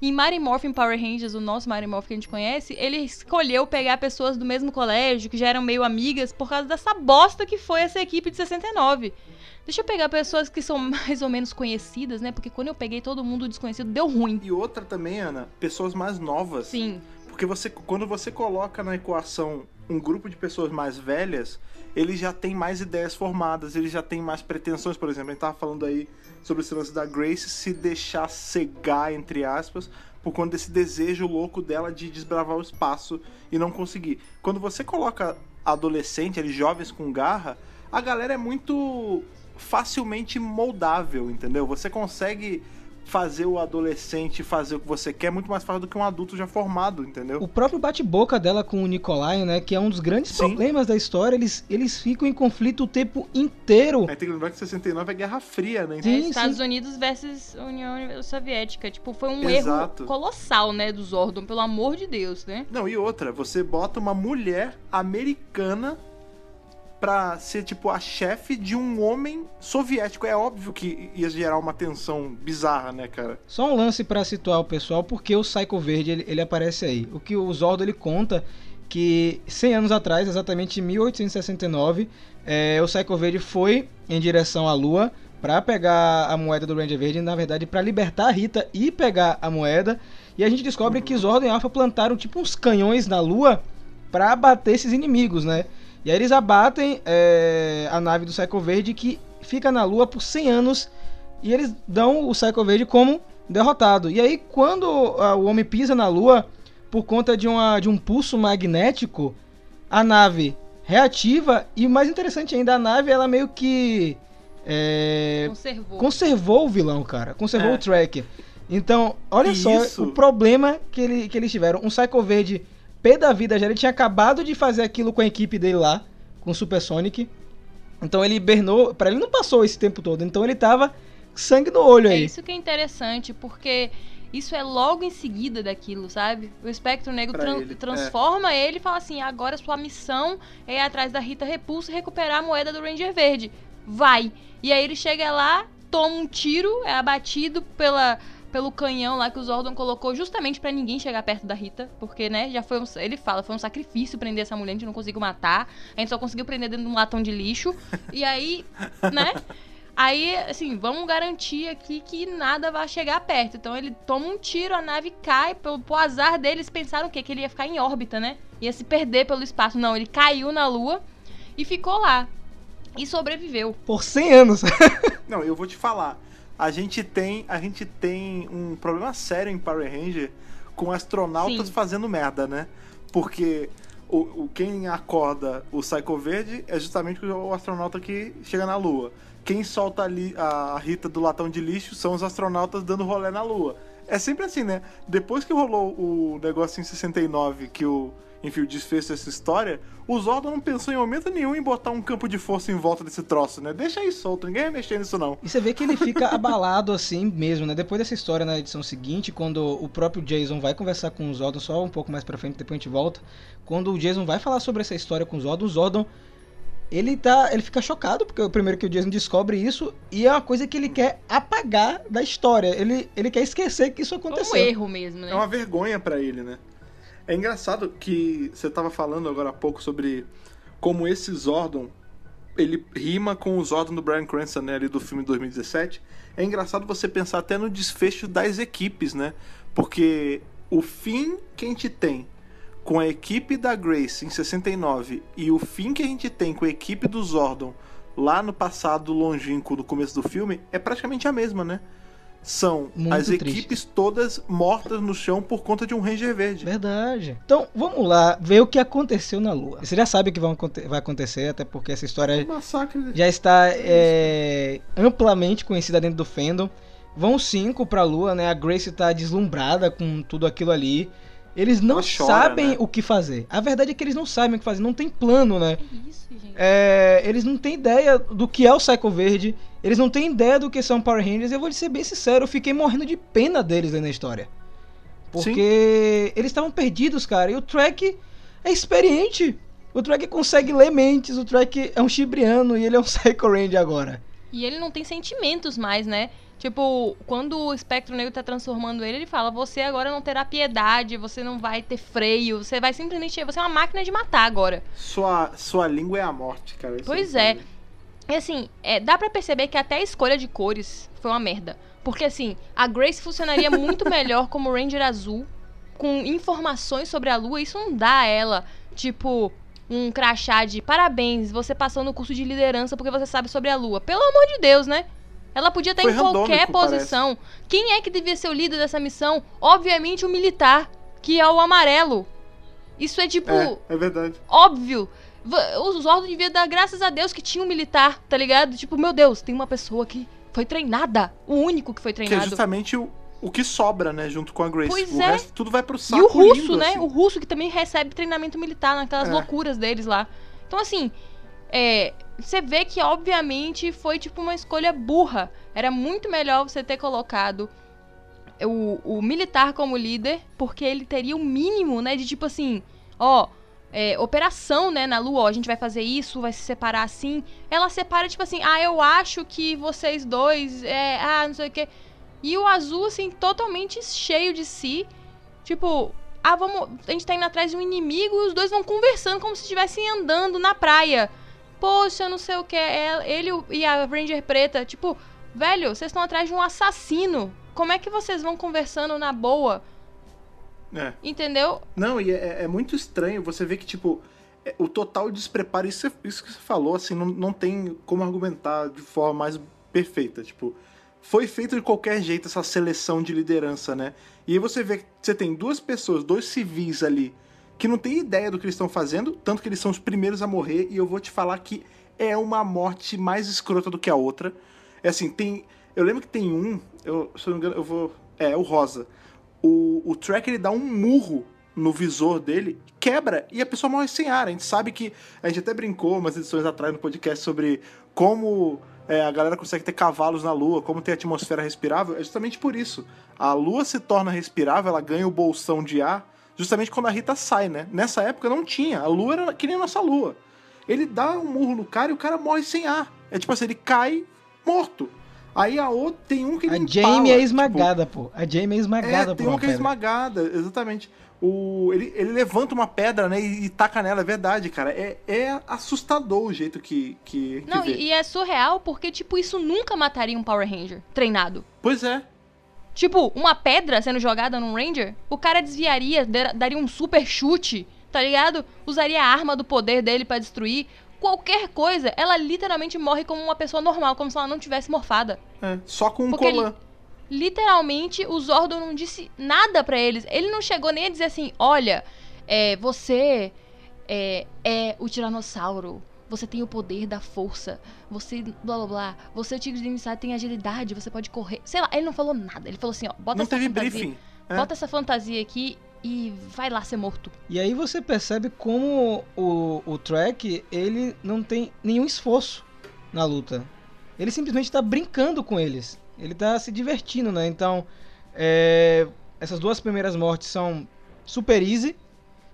em Mighty Morphin Power Rangers, o nosso Mighty Morphin que a gente conhece, ele escolheu pegar pessoas do mesmo colégio, que já eram meio amigas, por causa dessa bosta que foi essa equipe de 69. Deixa eu pegar pessoas que são mais ou menos conhecidas, né? Porque quando eu peguei todo mundo desconhecido, deu ruim. E outra também, Ana, pessoas mais novas. Sim. Porque você, quando você coloca na equação um grupo de pessoas mais velhas, eles já têm mais ideias formadas, eles já têm mais pretensões. Por exemplo, a gente tava falando aí sobre esse lance da Grace se deixar cegar, entre aspas, por conta desse desejo louco dela de desbravar o espaço e não conseguir. Quando você coloca adolescente, ali, jovens com garra, a galera é muito facilmente moldável, entendeu? Você consegue fazer o adolescente fazer o que você quer muito mais fácil do que um adulto já formado, entendeu? O próprio bate-boca dela com o Nikolai, né? Que é um dos grandes Sim. problemas da história. Eles, eles ficam em conflito o tempo inteiro. Aí tem que lembrar que 69 é Guerra Fria, né? Sim, É, Estados Unidos versus União Soviética. Tipo, foi um Exato. erro colossal, né, do Zordon, pelo amor de Deus, né? Não, e outra, você bota uma mulher americana pra ser, tipo, a chefe de um homem soviético. É óbvio que ia gerar uma tensão bizarra, né, cara? Só um lance pra situar o pessoal, porque o Psycho Verde ele, ele aparece aí. O que o Zordon ele conta que 100 anos atrás, exatamente em 1869, é, o Psycho Verde foi em direção à Lua pra pegar a moeda do Ranger Verde, na verdade pra libertar a Rita e pegar a moeda. E a gente descobre que Zordon e Alpha plantaram tipo uns canhões na Lua pra abater esses inimigos, né? E aí eles abatem é, a nave do Psycho Verde que fica na Lua por 100 anos e eles dão o Psycho Verde como derrotado. E aí quando ah, o homem pisa na Lua por conta de, uma, de um pulso magnético, a nave reativa e o mais interessante ainda, a nave ela meio que é, Conservou. conservou o vilão, cara. Conservou É. o tracker. Então, olha E só isso- o problema que, ele, que eles tiveram. Um Psycho Verde pé da vida já. Ele tinha acabado de fazer aquilo com a equipe dele lá, com o Super Sonic. Então ele hibernou. Pra ele não passou esse tempo todo. Então ele tava sangue no olho É aí. isso que é interessante, porque isso é logo em seguida daquilo, sabe? O espectro negro ele, é. transforma ele e fala assim: agora sua missão é ir atrás da Rita Repulsa e recuperar a moeda do Ranger Verde. Vai! E aí ele chega lá, toma um tiro, é abatido pela. Pelo canhão lá que o Zordon colocou justamente pra ninguém chegar perto da Rita. Porque, né, já foi um. Ele fala, foi um sacrifício prender essa mulher, a gente não conseguiu matar. A gente só conseguiu prender dentro de um latão de lixo. E aí, né? Aí, assim, vamos garantir aqui que nada vai chegar perto. Então ele toma um tiro, a nave cai. Pelo, pro azar deles, pensaram o quê? Que ele ia ficar em órbita, né? Ia se perder pelo espaço. Não, ele caiu na Lua e ficou lá. E sobreviveu. Por 100 anos. Não, eu vou te falar. A gente tem, a gente tem um problema sério em Power Ranger com astronautas Sim. fazendo merda, né? Porque o, o- quem acorda o Psycho Verde é justamente o astronauta que chega na Lua. Quem solta ali a Rita do latão de lixo são os astronautas dando rolê na Lua. É sempre assim, né? Depois que rolou o negócio em 69, que o, enfim, o desfecho dessa história, o Zordon não pensou em momento nenhum em botar um campo de força em volta desse troço, né? Deixa aí solto, ninguém vai mexer nisso não. E você vê que ele fica abalado assim mesmo, né? Depois dessa história na edição seguinte, quando o próprio Jason vai conversar com o Zordon, só um pouco mais pra frente, depois a gente volta. Quando o Jason vai falar sobre essa história com o Zordon, o Zordon ele tá, ele fica chocado porque o primeiro que o Jason descobre isso e é uma coisa que ele quer apagar da história. Ele, ele quer esquecer que isso aconteceu. um erro mesmo, né? É uma vergonha pra ele, né? É engraçado que você tava falando agora há pouco sobre como esse Zordon ele rima com o Zordon do Brian Cranston, né, ali do filme de 2017. É engraçado você pensar até no desfecho das equipes, né? Porque o fim que a gente tem com a equipe da Grace em 69 e o fim que a gente tem com a equipe do Zordon lá no passado longínquo, no começo do filme, é praticamente a mesma, né? São Muito as triste. equipes todas mortas no chão por conta de um Ranger Verde. Verdade. Então, vamos lá ver o que aconteceu na Lua. Você já sabe o que vai, aconte- vai acontecer, até porque essa história Massacre. já está é, amplamente conhecida dentro do fandom. Vão cinco pra Lua, né? A Grace tá deslumbrada com tudo aquilo ali. Eles não chora, sabem né? o que fazer. A verdade é que eles não sabem o que fazer, não tem plano, né? Isso, gente. É, eles não têm ideia do que é o Psycho Verde, eles não têm ideia do que são Power Rangers. Eu vou ser bem sincero, eu fiquei morrendo de pena deles aí na história. Porque eles estavam perdidos, cara. E o Trek é experiente. O Trek consegue ler mentes, o Trek é um Shibriano e ele é um Psycho Ranger agora. E ele não tem sentimentos mais, né? Tipo, quando o espectro negro tá transformando ele, ele fala: Você agora não terá piedade, você não vai ter freio, você vai simplesmente. Você é uma máquina de matar agora. Sua, sua língua é a morte, cara. Pois é. E assim, é, dá pra perceber que até a escolha de cores foi uma merda. Porque assim, a Grace funcionaria muito melhor como Ranger azul, com informações sobre a lua. Isso não dá a ela, tipo, um crachá de parabéns, você passou no curso de liderança porque você sabe sobre a lua. Pelo amor de Deus, né? Ela podia estar Foi em qualquer randômico, parece. posição. Quem é que devia ser o líder dessa missão? Obviamente o militar, que é o amarelo. Isso é tipo É, é verdade. óbvio. Os Zordon devia dar graças a Deus que tinha um militar, tá ligado? Tipo, meu Deus, tem uma pessoa que foi treinada. O único que foi Que é treinado. justamente o, o que sobra, né, junto com a Grace. Pois o é. resto tudo vai pro saco E o russo, lindo, né? assim. O russo que também recebe treinamento militar naquelas É. loucuras deles lá. Então, assim, é, você vê que, obviamente, foi tipo uma escolha burra. Era muito melhor você ter colocado o, o militar como líder, porque ele teria o mínimo, né? De tipo assim, ó. é, operação, né, na Lua, ó, a gente vai fazer isso, vai se separar assim. Ela separa, tipo assim, ah, eu acho que vocês dois, é, ah, não sei o quê. E o azul, assim, totalmente cheio de si. Tipo, ah, vamos. A gente tá indo atrás de um inimigo os dois vão conversando como se estivessem andando na praia. Poxa, não sei o que. É, ele e a Ranger preta, tipo, velho, vocês estão atrás de um assassino. Como é que vocês vão conversando na boa? É. Entendeu? Não, e é, é muito estranho você ver que, tipo, é- o total despreparo, isso, é- isso que você falou, assim, não, não tem como argumentar de forma mais perfeita. Tipo, foi feito de qualquer jeito essa seleção de liderança, né? E aí você vê que você tem duas pessoas, dois civis ali, que não tem ideia do que eles estão fazendo, tanto que eles são os primeiros a morrer, e eu vou te falar que é uma morte mais escrota do que a outra. É assim, tem. Eu lembro que tem um, eu, se eu não me engano, eu vou. É, o Rosa. O, o Track ele dá um murro no visor dele, quebra e a pessoa morre sem ar. A gente sabe que. A gente até brincou umas edições atrás no podcast sobre como é, a galera consegue ter cavalos na Lua, como ter atmosfera respirável. É justamente por isso. A Lua se torna respirável, ela ganha o bolsão de ar, justamente quando a Rita sai, né? Nessa época não tinha. A Lua era que nem a nossa Lua. Ele dá um murro no cara e o cara morre sem ar. É tipo assim, ele cai morto. Aí a outra tem um que ele A empala, Jamie é tipo, esmagada, pô. A Jamie é esmagada é, tem um que é pedra. esmagada, exatamente. O, ele, ele levanta uma pedra, né, e, e taca nela, é verdade, cara. É, é assustador o jeito que, que, que Não, vê. e, e é surreal porque, tipo, isso nunca mataria um Power Ranger treinado. Pois é. Tipo, uma pedra sendo jogada num Ranger, o cara desviaria, daria um super chute, tá ligado? Usaria a arma do poder dele pra destruir. Qualquer coisa, ela literalmente morre como uma pessoa normal, como se ela não tivesse morfada. é. Só com um Porque colã. Literalmente, o Zordon não disse nada pra eles. Ele não chegou nem a dizer assim: olha, é, você é, é o Tiranossauro. Você tem o poder da força. Você, blá blá blá. Você, o Tigre de Iniciativa, tem agilidade. Você pode correr. Sei lá, ele não falou nada. Ele falou assim: ó, bota Não essa teve fantasia. briefing. é. Bota essa fantasia aqui e vai lá ser morto. E aí você percebe como o, o Trek, ele não tem nenhum esforço na luta. Ele simplesmente tá brincando com eles. Ele tá se divertindo, né? Então, é, essas duas primeiras mortes são super easy.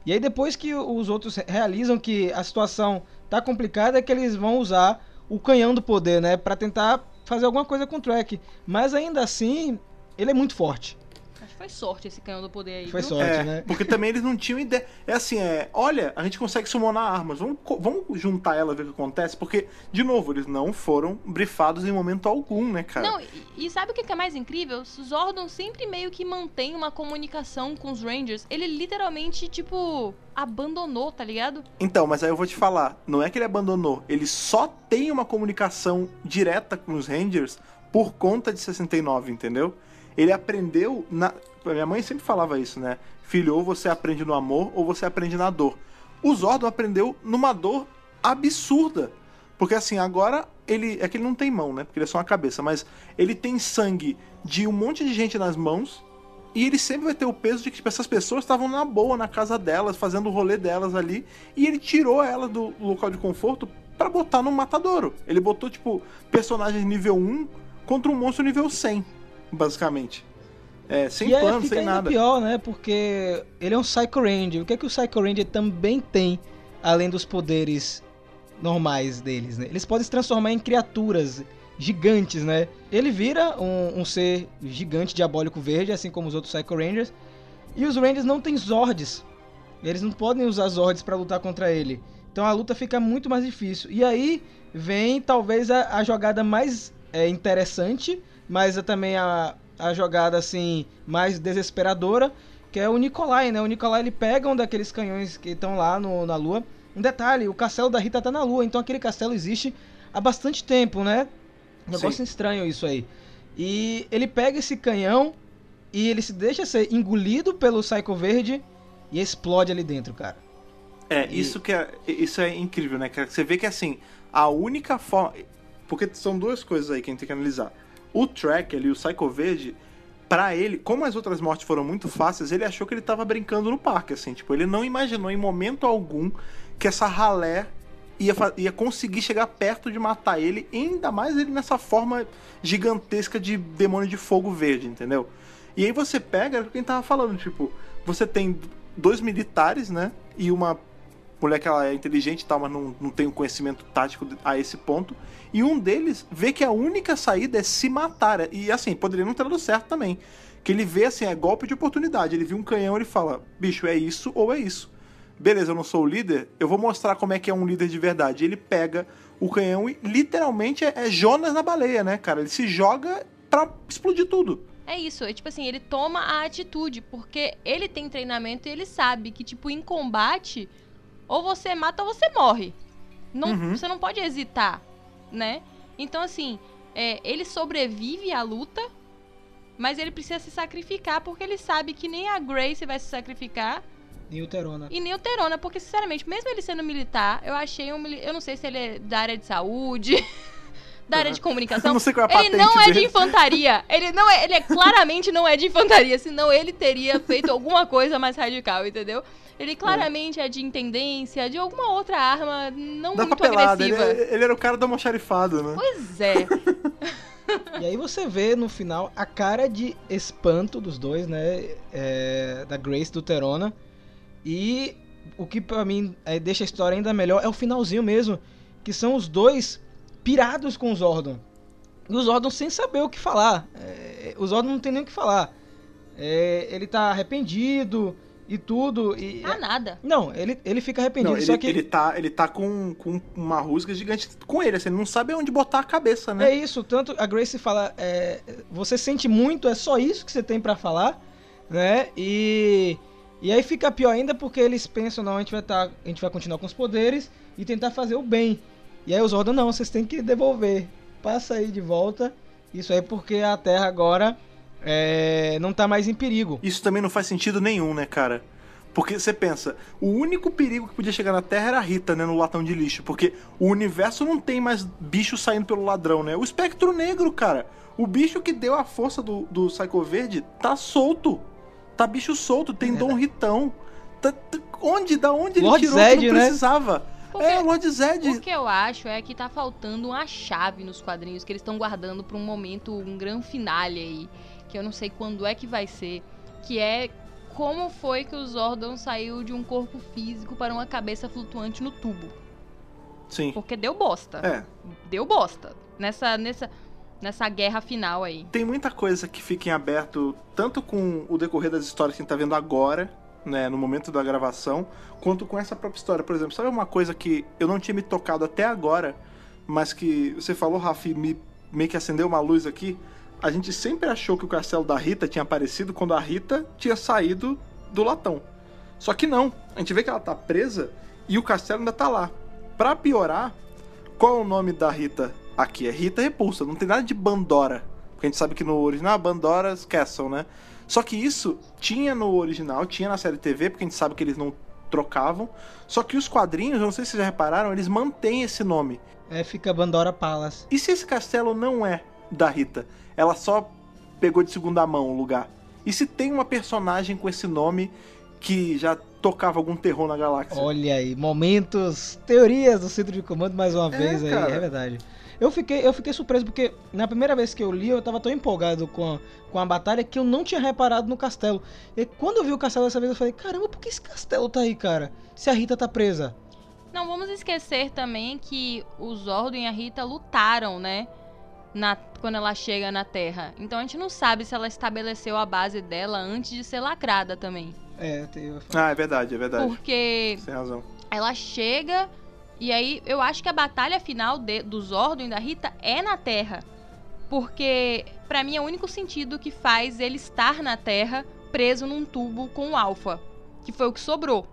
E aí depois que os outros realizam que a situação tá complicada, é que eles vão usar o canhão do poder, né? Pra tentar fazer alguma coisa com o Trek. Mas ainda assim, ele é muito forte. Foi sorte esse canhão do poder aí. Foi viu? sorte, É, né? porque também eles não tinham ideia. É assim, é, olha, a gente consegue summonar armas, vamos, vamos juntar ela ver o que acontece, porque, de novo, eles não foram brifados em momento algum, né, cara? Não, e, e sabe o que é mais incrível? Zordon sempre meio que mantém uma comunicação com os Rangers. Ele literalmente, tipo, abandonou, tá ligado? Então, mas aí eu vou te falar, não é que ele abandonou, ele só tem uma comunicação direta com os Rangers por conta de 69, entendeu? Ele aprendeu na. Minha mãe sempre falava isso, né? Filho, ou você aprende no amor ou você aprende na dor. O Zordon aprendeu numa dor absurda. Porque assim, agora ele. É que ele não tem mão, né? Porque ele é só uma cabeça, mas ele tem sangue de um monte de gente nas mãos. E ele sempre vai ter o peso de que tipo, essas pessoas estavam na boa na casa delas, fazendo o rolê delas ali. E ele tirou ela do local de conforto pra botar no matadouro. Ele botou, tipo, personagens nível 1 contra um monstro nível 100, basicamente. É, sem e plano, sem ainda nada. pior, né? Porque ele é um Psycho Ranger. O que é que o Psycho Ranger também tem, além dos poderes normais deles, né? Eles podem se transformar em criaturas gigantes, né? Ele vira um, um ser gigante diabólico verde, assim como os outros Psycho Rangers. E os Rangers não têm Zords. Eles não podem usar Zords pra lutar contra ele. Então a luta fica muito mais difícil. E aí vem talvez a, a jogada mais é, interessante, mas é também a, a jogada assim mais desesperadora, que é o Nikolai, né? O Nikolai ele pega um daqueles canhões que estão lá no, na Lua. Um detalhe, o castelo da Rita tá na Lua, então aquele castelo existe há bastante tempo, né? Um negócio Sim. estranho isso aí. E ele pega esse canhão e ele se deixa ser engolido pelo Psycho Verde e explode ali dentro, cara. É, E- isso que é, isso é incrível, né, cara? Você vê que assim, a única forma. Porque são duas coisas aí que a gente tem que analisar. O Track ali, o Psycho Verde, pra ele, como as outras mortes foram muito fáceis, ele achou que ele tava brincando no parque, assim. Tipo, ele não imaginou em momento algum que essa ralé ia, ia conseguir chegar perto de matar ele, ainda mais ele nessa forma gigantesca de demônio de fogo verde, entendeu? E aí você pega, era o que a gente tava falando, tipo, você tem dois militares, né? E uma mulher que ela é inteligente e tal, mas não, não tem um conhecimento tático a esse ponto. E um deles vê que a única saída é se matar. E assim, poderia não ter dado certo também. Que ele vê assim, é golpe de oportunidade. Ele viu um canhão ele fala: bicho, é isso ou é isso. Beleza, eu não sou o líder, eu vou mostrar como é que é um líder de verdade. Ele pega o canhão e literalmente é, é Jonas na baleia, né, cara? Ele se joga pra explodir tudo. É isso, é tipo assim, ele toma a atitude, porque ele tem treinamento e ele sabe que, tipo, em combate, ou você mata ou você morre. Não, Uhum. Você não pode hesitar, né? Então, assim, é, ele sobrevive à luta, mas ele precisa se sacrificar, porque ele sabe que nem a Grace vai se sacrificar Em Uterona. e nem o Terona, porque, sinceramente, mesmo ele sendo militar, eu achei um. Eu não sei se ele é da área de saúde, da área de comunicação. Eu não sei qual é a Ele não é de dele. infantaria. Ele não é, ele é claramente não é de infantaria, senão ele teria feito alguma coisa mais radical, entendeu? Ele claramente é, de intendência, de alguma outra arma não Da muito papelada, ele, agressiva. ele era o cara do almoxarifado, né? Pois é. E aí você vê no final a cara de espanto dos dois, né? É, da Grace do Terona. E o que pra mim é, deixa a história ainda melhor é o finalzinho mesmo. Que são os dois pirados com o Zordon. E o Zordon sem saber o que falar. É, o Zordon não tem nem o que falar. É, ele tá arrependido e tudo. E, Ah, nada. Não, ele, ele fica arrependido. Não, ele, só que ele tá, ele tá com, com uma rusga gigante com ele, assim, ele não sabe onde botar a cabeça, né? É isso, tanto a Grace fala, é, você sente muito, é só isso que você tem pra falar, né? E e aí fica pior ainda porque eles pensam, não, a gente vai tá, a gente vai continuar com os poderes e tentar fazer o bem. E aí os Zordon, não, vocês têm que devolver. Passa aí de volta. Isso aí porque a Terra agora é, não tá mais em perigo. Isso também não faz sentido nenhum, né, cara? Porque você pensa, o único perigo que podia chegar na Terra era a Rita, né, no latão de lixo. Porque o universo não tem mais bicho saindo pelo ladrão, né? O espectro negro, cara. O bicho que deu a força do, do Psycho Verde tá solto. Tá bicho solto, tem Dom Ritão. Tá- tá- onde? Da onde ele Lord tirou Zed, que não né? precisava? Porque- É, o Lord Zed. O que eu acho é que tá faltando uma chave nos quadrinhos que eles estão guardando pra um momento, um grande finale aí, que eu não sei quando é que vai ser, que é como foi que o Zordon saiu de um corpo físico para uma cabeça flutuante no tubo. Sim. Porque deu bosta. É. Deu bosta. Nessa, nessa, nessa guerra final aí. Tem muita coisa que fica em aberto, tanto com o decorrer das histórias que a gente tá vendo agora, né, no momento da gravação, quanto com essa própria história. Por exemplo, sabe uma coisa que eu não tinha me tocado até agora, mas que você falou, Rafi, me meio que acendeu uma luz aqui? A gente sempre achou que o castelo da Rita tinha aparecido quando a Rita tinha saído do latão. Só que não. A gente vê que ela tá presa e o castelo ainda tá lá. Pra piorar, qual é o nome da Rita aqui? É Rita Repulsa, não tem nada de Bandora. Porque a gente sabe que no original é Bandora's Castle, né? Só que isso tinha no original, tinha na série TV, porque a gente sabe que eles não trocavam. Só que os quadrinhos, eu não sei se vocês já repararam, eles mantêm esse nome. É, fica Bandora Palace. E se esse castelo não é da Rita? Ela só pegou de segunda mão o lugar. E se tem uma personagem com esse nome que já tocava algum terror na galáxia? Olha aí, momentos, teorias do centro de comando mais uma É, vez aí, cara. é verdade. Eu fiquei, eu fiquei surpreso porque na primeira vez que eu li eu tava tão empolgado com a, com a batalha que eu não tinha reparado no castelo. E quando eu vi o castelo dessa vez eu falei, caramba, por que esse castelo tá aí, cara? Se a Rita tá presa. Não vamos esquecer também que o Zordon e a Rita lutaram, né? Na, quando ela chega na Terra. Então a gente não sabe se ela estabeleceu a base dela antes de ser lacrada também. É, tem- Ah, é verdade, é verdade. Porque Sem razão. ela chega e aí eu acho que a batalha final de, do e da Rita é na Terra. Porque pra mim é o único sentido que faz ele estar na Terra preso num tubo com o Alpha, que foi o que sobrou,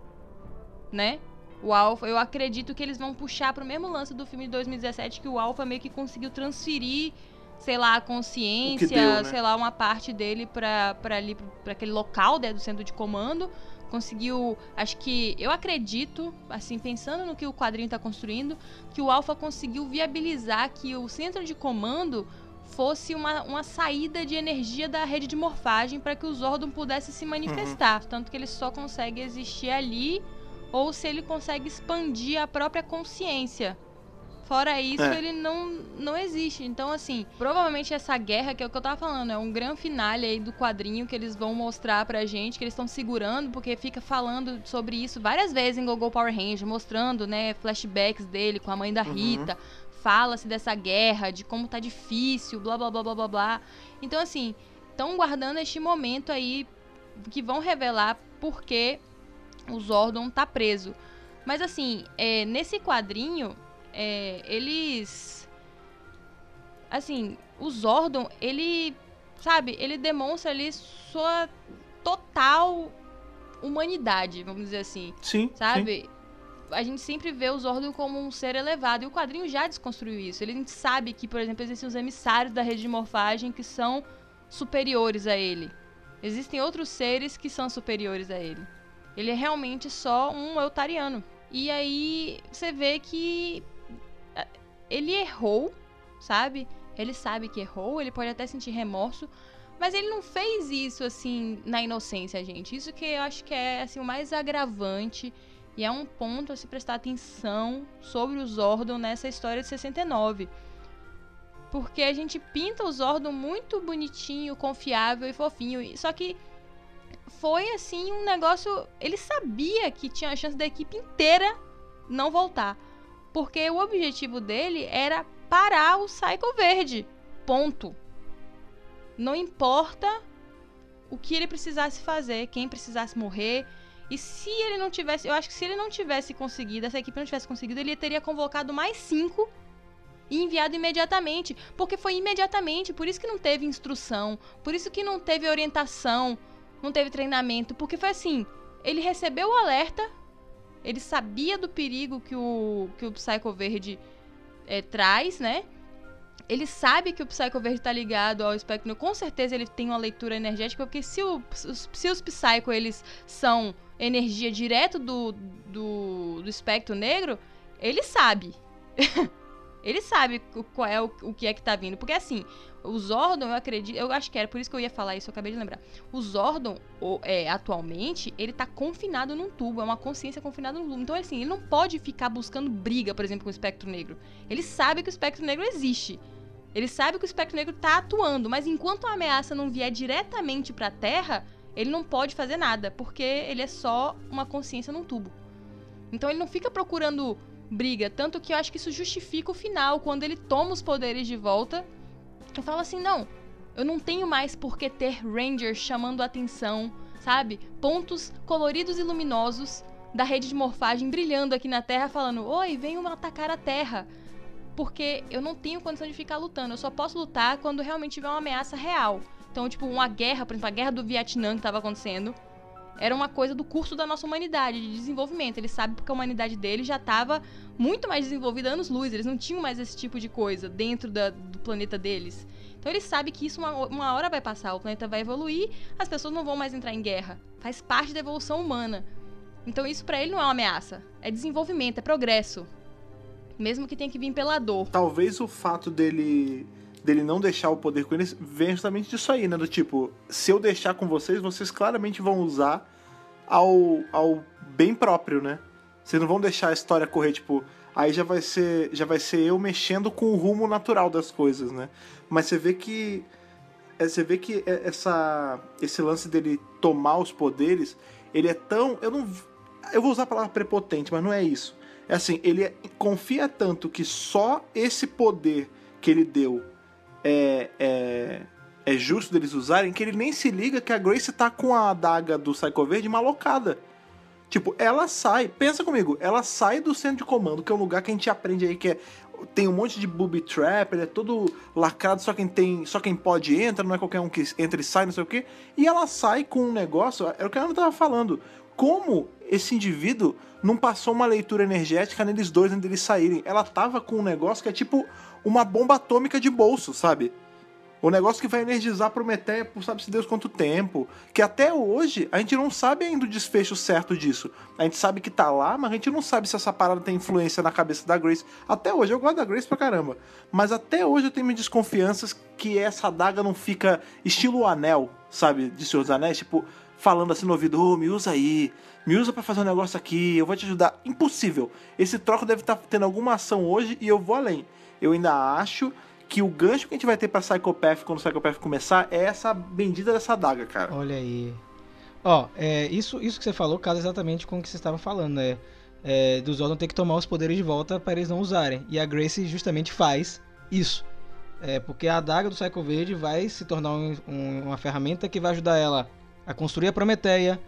né? O Alpha, eu acredito que eles vão puxar pro mesmo lance do filme de 2017 que o Alpha meio que conseguiu transferir, sei lá, a consciência, deu, né? sei lá, uma parte dele pra, pra ali para aquele local né, do centro de comando conseguiu, acho que eu acredito, assim, pensando no que o quadrinho está construindo, que o Alpha conseguiu viabilizar que o centro de comando fosse uma, uma saída de energia da rede de morfagem para que o Zordon pudesse se manifestar, tanto que ele só consegue existir ali ou se ele consegue expandir a própria consciência. Fora isso, É. ele não, não existe. Então, assim, provavelmente essa guerra, que é o que eu tava falando, é um grande finale aí do quadrinho que eles vão mostrar pra gente, que eles estão segurando, porque fica falando sobre isso várias vezes em Gogo Power Ranger, mostrando, né, flashbacks dele com a mãe da Rita. Fala-se dessa guerra, de como tá difícil, blá blá blá blá blá blá. Então, assim, estão guardando este momento aí que vão revelar por que o Zordon tá preso. Mas assim, é, nesse quadrinho, é, eles. Assim, o Zordon, ele. Sabe, ele demonstra ali sua total humanidade, vamos dizer assim. Sim. sim. Sabe? A gente sempre vê o Zordon como um ser elevado. E o quadrinho já desconstruiu isso. Ele sabe que, por exemplo, existem os emissários da rede de morfagem que são superiores a ele. Existem outros seres que são superiores a ele. Ele é realmente só um eutariano. E aí você vê que ele errou, sabe? Ele sabe que errou, ele pode até sentir remorso, mas ele não fez isso assim na inocência, gente. Isso que eu acho que é assim o mais agravante e é um ponto a se prestar atenção sobre o Zordon nessa história de 69. Porque a gente pinta o Zordon muito bonitinho, confiável e fofinho, só que foi assim um negócio, ele sabia que tinha a chance da equipe inteira não voltar. Porque o objetivo dele era parar o Psycho Verde. Ponto. Não importa o que ele precisasse fazer, quem precisasse morrer. E se ele não tivesse. Eu acho que se ele não tivesse conseguido, essa equipe não tivesse conseguido, ele teria convocado mais cinco e enviado imediatamente. Porque foi imediatamente, por isso que não teve instrução, por isso que não teve orientação, não teve treinamento. Porque foi assim: ele recebeu o alerta, ele sabia do perigo que o, que o Psycho Verde eh, traz, né? Ele sabe que o Psycho Verde tá ligado ao espectro. Com certeza ele tem uma leitura energética, porque se, o- se os Psycho eles são energia direto do, do, do espectro negro, ele sabe. ele sabe qual é o, o que é que tá vindo. Porque assim, o Zordon, eu acredito. Eu acho que era por isso que eu ia falar isso, eu acabei de lembrar. O Zordon, o- é, atualmente, ele tá confinado num tubo. É uma consciência confinada num tubo. Então, assim, ele não pode ficar buscando briga, por exemplo, com o espectro negro. Ele sabe que o espectro negro existe. Ele sabe que o espectro negro tá atuando, mas enquanto a ameaça não vier diretamente pra Terra, ele não pode fazer nada, porque ele é só uma consciência num tubo. Então ele não fica procurando briga, tanto que eu acho que isso justifica o final, quando ele toma os poderes de volta e fala assim: não, eu não tenho mais por que ter Rangers chamando atenção, sabe? Pontos coloridos e luminosos da rede de morfagem brilhando aqui na Terra, falando: oi, venham atacar a Terra. Porque eu não tenho condição de ficar lutando. Eu só posso lutar quando realmente tiver uma ameaça real. Então, tipo, uma guerra, por exemplo, a guerra do Vietnã que estava acontecendo, era uma coisa do curso da nossa humanidade, de desenvolvimento. Ele sabe porque a humanidade dele já estava muito mais desenvolvida anos luz. Eles não tinham mais esse tipo de coisa dentro da- do planeta deles. Então ele sabe que isso uma, uma hora vai passar, o planeta vai evoluir, as pessoas não vão mais entrar em guerra. Faz parte da evolução humana. Então isso pra ele não é uma ameaça, é desenvolvimento, é progresso. Mesmo que tenha que vir pela dor. Talvez o fato dele dele não deixar o poder com eles venha justamente disso aí, né? Do tipo, se eu deixar com vocês, vocês claramente vão usar ao, ao bem próprio, né? Vocês não vão deixar a história correr, tipo, aí já vai ser já vai ser eu mexendo com o rumo natural das coisas, né? Mas você vê que é, você vê que é- essa esse lance dele tomar os poderes, ele é tão, eu não eu vou usar a palavra prepotente, mas não é isso. É assim, ele confia tanto que só esse poder que ele deu é, é, é justo deles usarem que ele nem se liga que a Grace tá com a adaga do Psycho Verde malocada. Tipo, ela sai, pensa comigo, ela sai do centro de comando, que é um lugar que a gente aprende aí que é tem um monte de booby trap, ele é todo lacrado, só quem tem, só quem pode entra, não é qualquer um que entra e sai, não sei o quê. E ela sai com um negócio, é o que a Ana tava falando. Como esse indivíduo não passou uma leitura energética neles dois antes deles saírem? Ela tava com um negócio que é tipo uma bomba atômica de bolso, sabe? O negócio que vai energizar Prometeia por sabe-se Deus quanto tempo. Que até hoje a gente não sabe ainda o desfecho certo disso. A gente sabe que tá lá, mas a gente não sabe se essa parada tem influência na cabeça da Grace. Até hoje, eu gosto da Grace pra caramba. Mas até hoje eu tenho minhas desconfianças que essa adaga não fica estilo anel, sabe? De Senhor dos Anéis, tipo, falando assim no ouvido, ô, me usa aí, me usa pra fazer um negócio aqui, eu vou te ajudar. Impossível. Esse troco deve estar tendo alguma ação hoje e eu vou além. Eu ainda acho que o gancho que a gente vai ter pra Psychopath quando o Psychopath começar é essa bendita dessa adaga, cara. Olha aí. Ó, é, isso, isso que você falou casa exatamente com o que você estava falando, né? É, do Zordon ter que tomar os poderes de volta para eles não usarem. E a Grace justamente faz isso. É, porque a adaga do Psycho Verde vai se tornar um- um- uma ferramenta que vai ajudar ela a construir a Prometeia,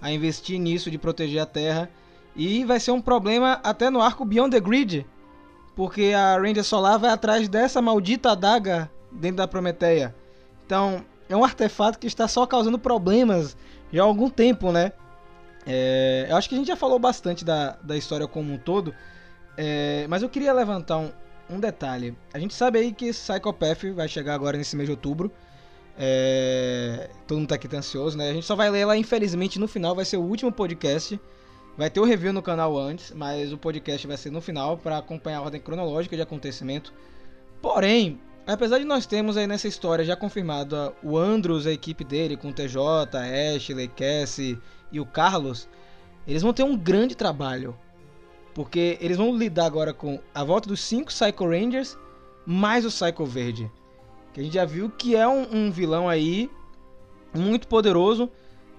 a investir nisso de proteger a Terra. E vai ser um problema até no arco Beyond the Grid. Porque a Ranger Solar vai atrás dessa maldita adaga dentro da Prometeia. Então, é um artefato que está só causando problemas já há algum tempo, né? É, eu acho que a gente já falou bastante da, da história como um todo, é, mas eu queria levantar um, um detalhe. A gente sabe aí que Psychopath vai chegar agora nesse mês de outubro. É, todo mundo tá aqui tá ansioso, né? A gente só vai ler ela, infelizmente, no final. Vai ser o último podcast. Vai ter o review no canal antes, mas o podcast vai ser no final para acompanhar a ordem cronológica de acontecimento. Porém, apesar de nós termos aí nessa história já confirmado o Andros, a equipe dele, com o TJ, Ashley, Cassie e o Carlos, eles vão ter um grande trabalho. Porque eles vão lidar agora com a volta dos cinco Psycho Rangers mais o Psycho Verde. Que a gente já viu que é um, um vilão aí muito poderoso.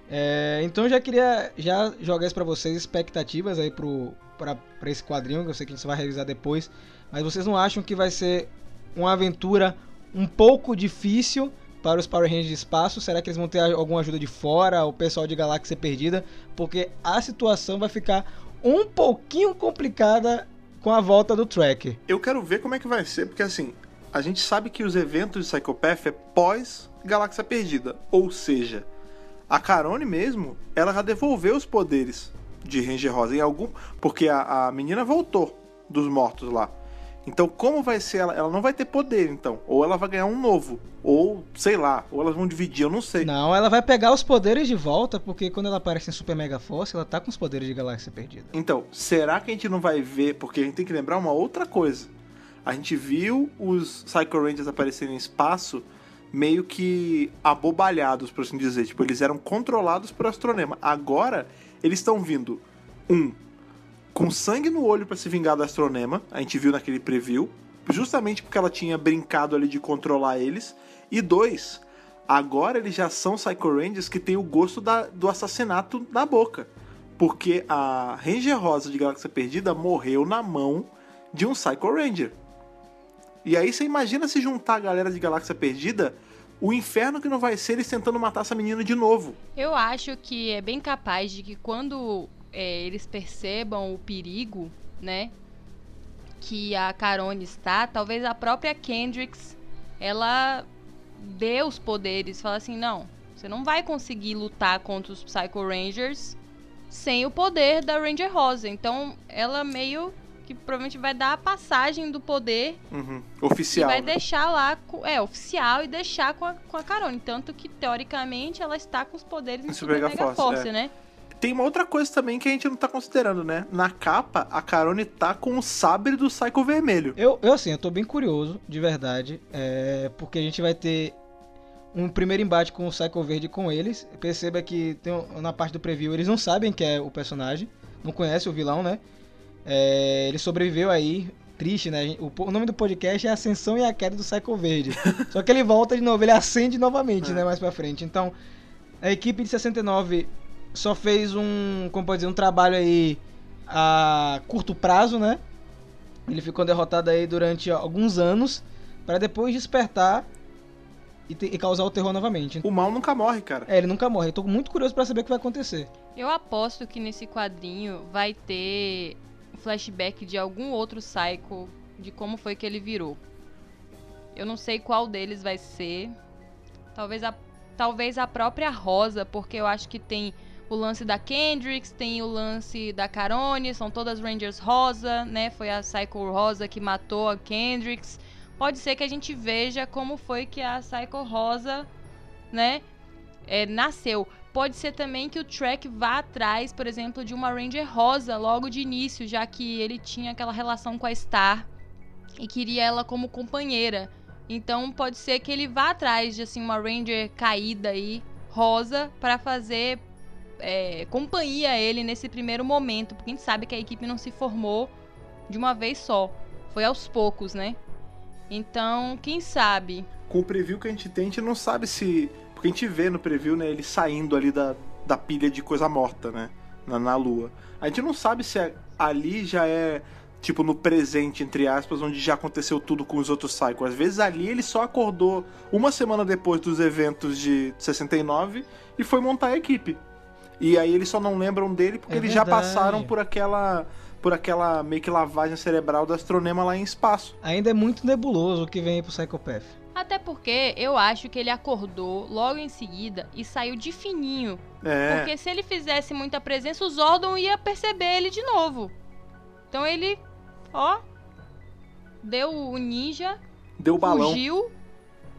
É, então eu já queria já jogar isso pra vocês, expectativas aí pro, pra, esse quadrinho, que eu sei que a gente vai revisar depois. Mas vocês não acham que vai ser uma aventura um pouco difícil para os Power Rangers de espaço? Será que eles vão ter alguma ajuda de fora, o pessoal de Galáxia Perdida? Porque a situação vai ficar um pouquinho complicada com a volta do Track. Eu quero ver como é que vai ser, porque assim, a gente sabe que os eventos de Psychopath é pós Galáxia Perdida. Ou seja, a Carone mesmo, ela já devolveu os poderes de Ranger Rosa em algum. Porque a, a menina voltou dos mortos lá. Então, como vai ser ela? Ela não vai ter poder, então. Ou ela vai ganhar um novo. Ou, sei lá, ou elas vão dividir, eu não sei. Não, ela vai pegar os poderes de volta, porque quando ela aparece em Super Mega Force, ela tá com os poderes de Galáxia Perdida. Então, será que a gente não vai ver? Porque a gente tem que lembrar uma outra coisa. A gente viu os Psycho Rangers aparecerem em espaço meio que abobalhados, por assim dizer. Tipo, eles eram controlados por Astronema. Agora, eles estão vindo, um, com sangue no olho pra se vingar do Astronema. A gente viu naquele preview. Justamente porque ela tinha brincado ali de controlar eles. E dois, agora eles já são Psycho Rangers que tem o gosto da- do assassinato na boca. Porque a Ranger Rosa de Galáxia Perdida morreu na mão de um Psycho Ranger. E aí você imagina se juntar a galera de Galáxia Perdida, o inferno que não vai ser eles tentando matar essa menina de novo. Eu acho que é bem capaz de que quando é, eles percebam o perigo, né? Que a Carone está, talvez a própria Kendricks ela dê os poderes, fala assim, não, você não vai conseguir lutar contra os Psycho Rangers sem o poder da Ranger Rosa. Então ela meio que provavelmente vai dar a passagem do poder Uhum. e Oficial. vai né? deixar lá, é, oficial, e deixar com a, com a Carone. Tanto que, teoricamente, ela está com os poderes em Super, Mega Force, Force, é. né? Tem uma outra coisa também que a gente não tá considerando, né? Na capa, a Carone tá com o sabre do Psycho Vermelho. Eu, eu assim, eu tô bem curioso, de verdade, é, porque a gente vai ter um primeiro embate com o Psycho Verde com eles. Perceba que tem na parte do preview eles não sabem que é o personagem, não conhecem o vilão, né? É, ele sobreviveu aí, triste, né? O, o nome do podcast é Ascensão e a Queda do Psycho Verde. Só que ele volta de novo, ele acende novamente, É. né? Mais pra frente. Então, a equipe de 69 só fez um, como pode dizer, um trabalho aí a curto prazo, né? Ele ficou derrotado aí durante alguns anos para depois despertar e, te- e causar o terror novamente. O mal nunca morre, cara. É, ele nunca morre. Eu tô muito curioso para saber o que vai acontecer. Eu aposto que nesse quadrinho vai ter flashback de algum outro Psycho, de como foi que ele virou. Eu não sei qual deles vai ser. Talvez a, talvez a própria Rosa, porque eu acho que tem o lance da Kendricks, tem o lance da Carone, são todas Rangers rosa, né? Foi a Psycho Rosa que matou a Kendricks. Pode ser que a gente veja como foi que a Psycho Rosa, né, é, nasceu. Pode ser também que o Trek vá atrás, por exemplo, de uma Ranger rosa logo de início, já que ele tinha aquela relação com a Star e queria ela como companheira. Então pode ser que ele vá atrás de assim uma Ranger caída aí, rosa, para fazer é, companhia a ele nesse primeiro momento, porque a gente sabe que a equipe não se formou de uma vez só, foi aos poucos, né? Então, quem sabe? Com o preview que a gente tem, a gente não sabe se. Porque a gente vê no preview, né, ele saindo ali da, da pilha de coisa morta, né? Na, na lua. A gente não sabe se é- ali já é, tipo, no presente, entre aspas, onde já aconteceu tudo com os outros Psycho. Às vezes ali ele só acordou uma semana depois dos eventos de 69 e foi montar a equipe. E aí eles só não lembram dele porque É eles já verdade. passaram por aquela. Por aquela meio que lavagem cerebral do astronema lá em espaço. Ainda é muito nebuloso o que vem aí pro Psychopath. Até porque eu acho que ele acordou logo em seguida e saiu de fininho. É. Porque se ele fizesse muita presença, o Zordon ia perceber ele de novo. Então ele, ó, deu o ninja, Deu o balão. fugiu.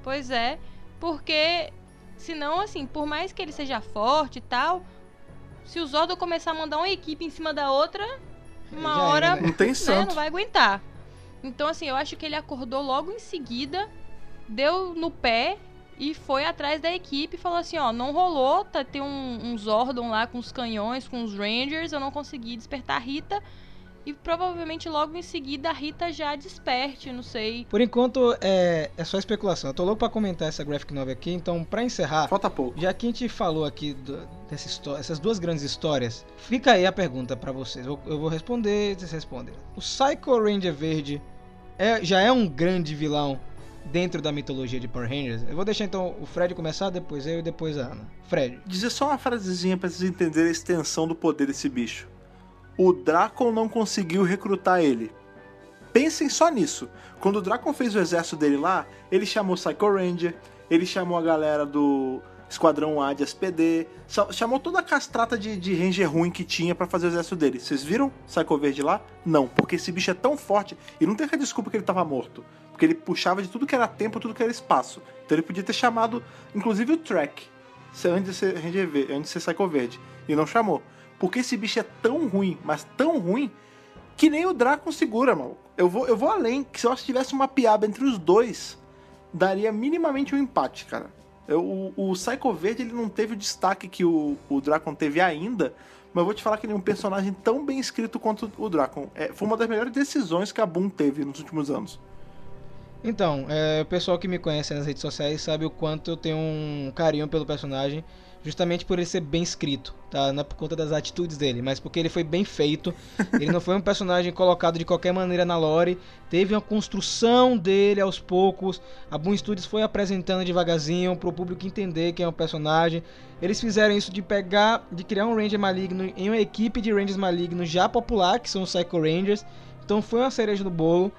Pois é, porque senão, assim, por mais que ele seja forte e tal, se o Zordon começar a mandar uma equipe em cima da outra, uma Já hora né? Não tem né, santo. não vai aguentar. Então, assim, eu acho que ele acordou logo em seguida, deu no pé e foi atrás da equipe e falou assim, ó, não rolou, tá, tem um, um Zordon lá com os canhões, com os Rangers, eu não consegui despertar a Rita. E provavelmente logo em seguida a Rita já desperte, não sei. Por enquanto é, é só especulação. Eu tô louco pra comentar essa graphic novel aqui, então pra encerrar, Falta pouco. já que a gente falou aqui do, dessa essas duas grandes histórias, fica aí a pergunta pra vocês. Eu, eu vou responder, vocês respondem. O Psycho Ranger Verde é- já é um grande vilão dentro da mitologia de Power Rangers? Eu vou deixar então o Fred começar, depois eu e depois a Ana. Fred. Dizer só uma frasezinha pra vocês entenderem a extensão do poder desse bicho. O Dracon não conseguiu recrutar ele. Pensem só nisso. Quando o Dracon fez o exército dele lá, ele chamou Psycho Ranger, ele chamou a galera do Esquadrão A de SPD, cha- chamou toda a castrata de, de Ranger ruim que tinha pra fazer o exército dele. Vocês viram Psycho Verde lá? Não, porque esse bicho é tão forte e não tem desculpa que ele tava morto. Porque ele puxava de tudo que era tempo, tudo que era espaço. Então ele podia ter chamado, inclusive, o Track antes de ser antes de ser Psycho Verde. E não chamou. Porque esse bicho é tão ruim, mas tão ruim, que nem o Dracon segura, mano. Eu vou, eu vou além, que se eu tivesse uma piada entre os dois, daria minimamente um empate, cara. Eu- o, o Psycho Verde, ele não teve o destaque que o, o Dracon teve ainda, mas eu vou te falar que ele é um personagem tão bem escrito quanto o Dracon. É, foi uma das melhores decisões que a Boom teve nos últimos anos. Então, é, o pessoal que me conhece nas redes sociais sabe o quanto eu tenho um carinho pelo personagem, justamente por ele ser bem escrito, tá? Não é por conta das atitudes dele, mas porque ele foi bem feito. Ele não foi um personagem colocado de qualquer maneira na lore, teve uma construção dele aos poucos. A Boom Studios foi apresentando devagarzinho pro público entender quem é o personagem. Eles fizeram isso de pegar, de criar um Ranger maligno em uma equipe de Rangers malignos já popular, que são os Psycho Rangers. Então foi uma cereja do bolo.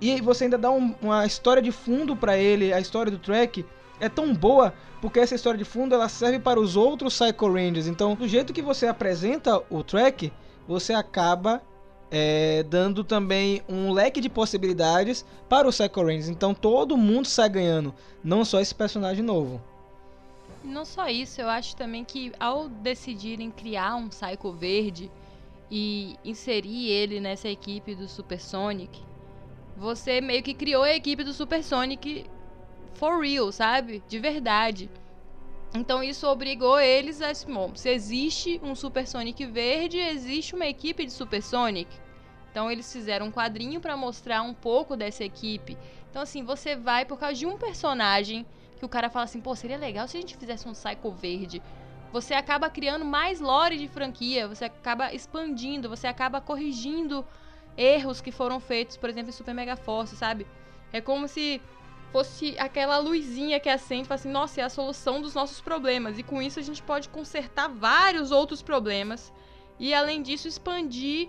E você ainda dá um- uma história de fundo pra ele, a história do track é tão boa porque essa história de fundo ela serve para os outros Psycho Rangers. Então, do jeito que você apresenta o track, você acaba é, dando também um leque de possibilidades para os Psycho Rangers. Então, todo mundo sai ganhando, não só esse personagem novo. Não só isso, eu acho também que ao decidirem criar um Psycho Verde e inserir ele nessa equipe do Super Sonic, você meio que criou a equipe do Super Sonic for real, sabe? De verdade. Então isso obrigou eles a. Bom, se existe um Super Sonic verde, existe uma equipe de Super Sonic. Então eles fizeram um quadrinho pra mostrar um pouco dessa equipe. Então assim, você vai por causa de um personagem que o cara fala assim, pô, seria legal se a gente fizesse um Psycho verde. Você acaba criando mais lore de franquia, você acaba expandindo, você acaba corrigindo erros que foram feitos, por exemplo, em Super Mega Force, sabe? É como se fosse aquela luzinha que acende e fala assim, nossa, é a solução dos nossos problemas. E com isso a gente pode consertar vários outros problemas. E além disso, expandir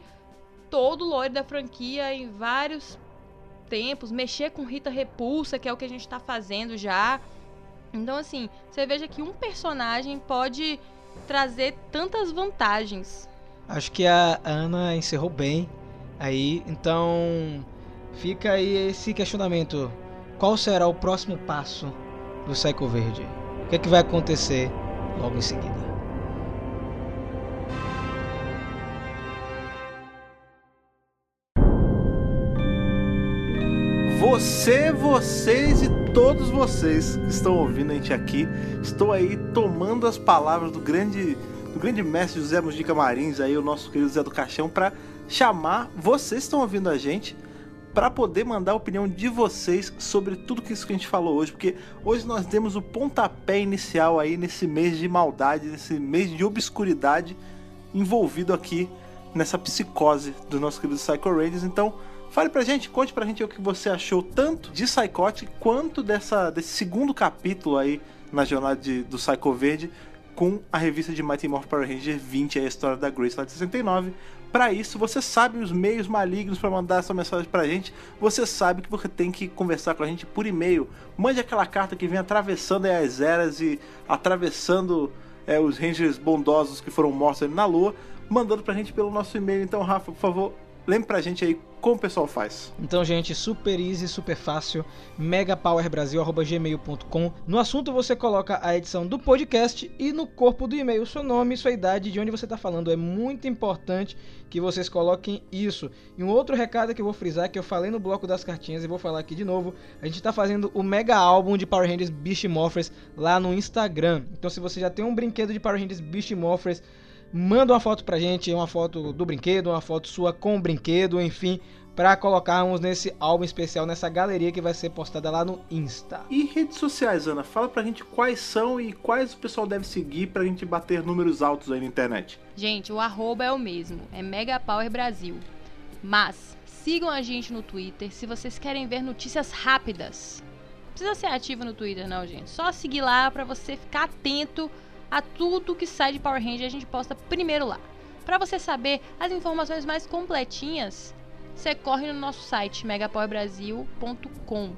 todo o lore da franquia em vários tempos, mexer com Rita Repulsa, que é o que a gente tá fazendo já. Então, assim, você veja que um personagem pode trazer tantas vantagens. Acho que a Ana encerrou bem aí, então fica aí esse questionamento. Qual será o próximo passo do Psycho Verde? O que é que vai acontecer logo em seguida? Você, vocês e todos vocês que estão ouvindo a gente aqui, estou aí tomando as palavras do grande, do grande mestre José Mujica Marins, aí o nosso querido Zé do Caixão, para chamar vocês que estão ouvindo a gente para poder mandar a opinião de vocês sobre tudo que isso que a gente falou hoje, porque hoje nós demos o pontapé inicial aí nesse mês de maldade, nesse mês de obscuridade envolvido aqui nessa psicose do nosso querido Psycho Rangers. Então, fale pra gente, conte pra gente o que você achou tanto de Psychotic quanto dessa, desse segundo capítulo aí na jornada de- do Psycho Verde com a revista de Mighty Morphin Power Ranger 20, a história da Grace lá de 69. Para isso, você sabe os meios malignos para mandar essa mensagem pra gente. Você sabe que você tem que conversar com a gente por e-mail. Mande aquela carta que vem atravessando as eras e atravessando é, os Rangers bondosos que foram mortos na lua, mandando pra gente pelo nosso e-mail. Então, Rafa, por favor, lembre pra gente aí como o pessoal faz. Então, gente, super easy, super fácil, megapowerbrasil.gmail.com. No assunto você coloca a edição do podcast e no corpo do e-mail seu nome, sua idade, de onde você está falando. É muito importante que vocês coloquem isso. E um outro recado que eu vou frisar, que eu falei no bloco das cartinhas e vou falar aqui de novo, a gente está fazendo o mega álbum de Power Rangers Beast Morphers lá no Instagram. Então, se você já tem um brinquedo de Power Rangers Beast Morphers, manda uma foto pra gente, uma foto do brinquedo, uma foto sua com o brinquedo, enfim, para colocarmos nesse álbum especial, nessa galeria que vai ser postada lá no Insta. E redes sociais, Ana, fala pra gente quais são e quais o pessoal deve seguir pra gente bater números altos aí na internet. Gente, o arroba é o mesmo, é Mega Power Brasil. Mas sigam a gente no Twitter se vocês querem ver notícias rápidas. Não precisa ser ativo no Twitter, não, gente. Só seguir lá pra você ficar atento a tudo que sai de Power Ranger. A gente posta primeiro lá. Pra você saber as informações mais completinhas, você corre no nosso site megapowerbrasil.com.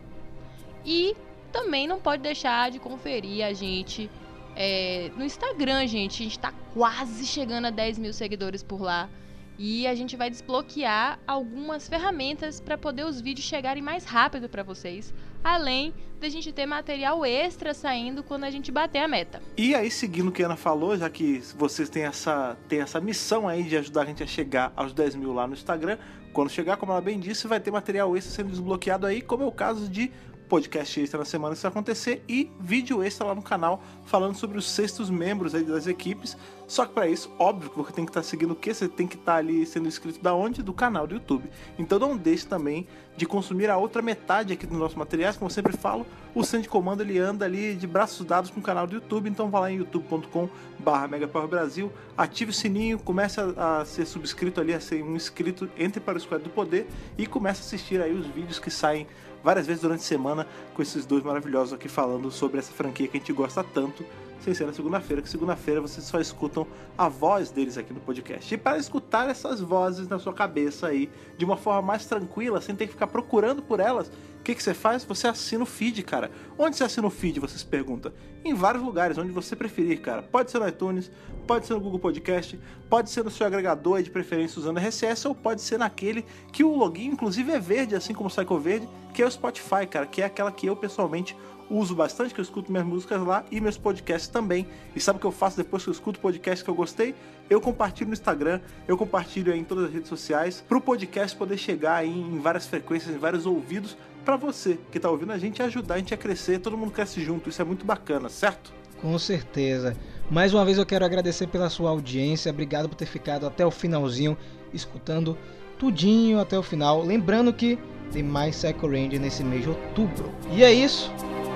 E também não pode deixar de conferir a gente é, no Instagram, gente. A gente tá quase chegando a 10 mil seguidores por lá. E a gente vai desbloquear algumas ferramentas para poder os vídeos chegarem mais rápido para vocês. Além da gente ter material extra saindo quando a gente bater a meta. E aí, seguindo o que a Ana falou, já que vocês têm essa, têm essa missão aí de ajudar a gente a chegar aos 10 mil lá no Instagram, quando chegar, como ela bem disse, vai ter material extra sendo desbloqueado aí, como é o caso de podcast extra na semana que isso acontecer e vídeo extra lá no canal falando sobre os sextos membros aí das equipes. Só que para isso, óbvio que você tem que estar seguindo o que? Você tem que estar ali sendo inscrito da onde? Do canal do YouTube. Então não deixe também de consumir a outra metade aqui dos nossos materiais, como eu sempre falo, o de comando ele anda ali de braços dados com o canal do YouTube, então vá lá em youtube.com/barra Brasil, ative o sininho, comece a, a, ser subscrito ali, a ser um inscrito, entre para o Squad do Poder e comece a assistir aí os vídeos que saem várias vezes durante a semana com esses dois maravilhosos aqui falando sobre essa franquia que a gente gosta tanto, sem ser na segunda-feira, que segunda-feira vocês só escutam a voz deles aqui no podcast. E para escutar essas vozes na sua cabeça aí de uma forma mais tranquila, sem ter que ficar procurando por elas, o que, que você faz? Você assina o feed, cara. Onde você assina o feed? Você se pergunta. Em vários lugares, onde você preferir, cara. Pode ser no iTunes, pode ser no Google Podcast, pode ser no seu agregador de preferência usando RSS, ou pode ser naquele que o login, inclusive, é verde, assim como o Psycho Verde, que é o Spotify, cara, que é aquela que eu pessoalmente uso bastante, que eu escuto minhas músicas lá e meus podcasts também. E sabe o que eu faço depois que eu escuto podcast que eu gostei? Eu compartilho no Instagram, eu compartilho em todas as redes sociais, para o podcast poder chegar em várias frequências, em vários ouvidos, para você que tá ouvindo a gente ajudar a gente a crescer, todo mundo cresce junto, isso é muito bacana, certo? Com certeza. Mais uma vez eu quero agradecer pela sua audiência, obrigado por ter ficado até o finalzinho, escutando tudinho até o final. Lembrando que tem mais Psycho Ranger nesse mês de outubro. E é isso,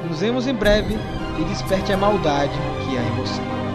nos vemos em breve e desperte a maldade que há em você.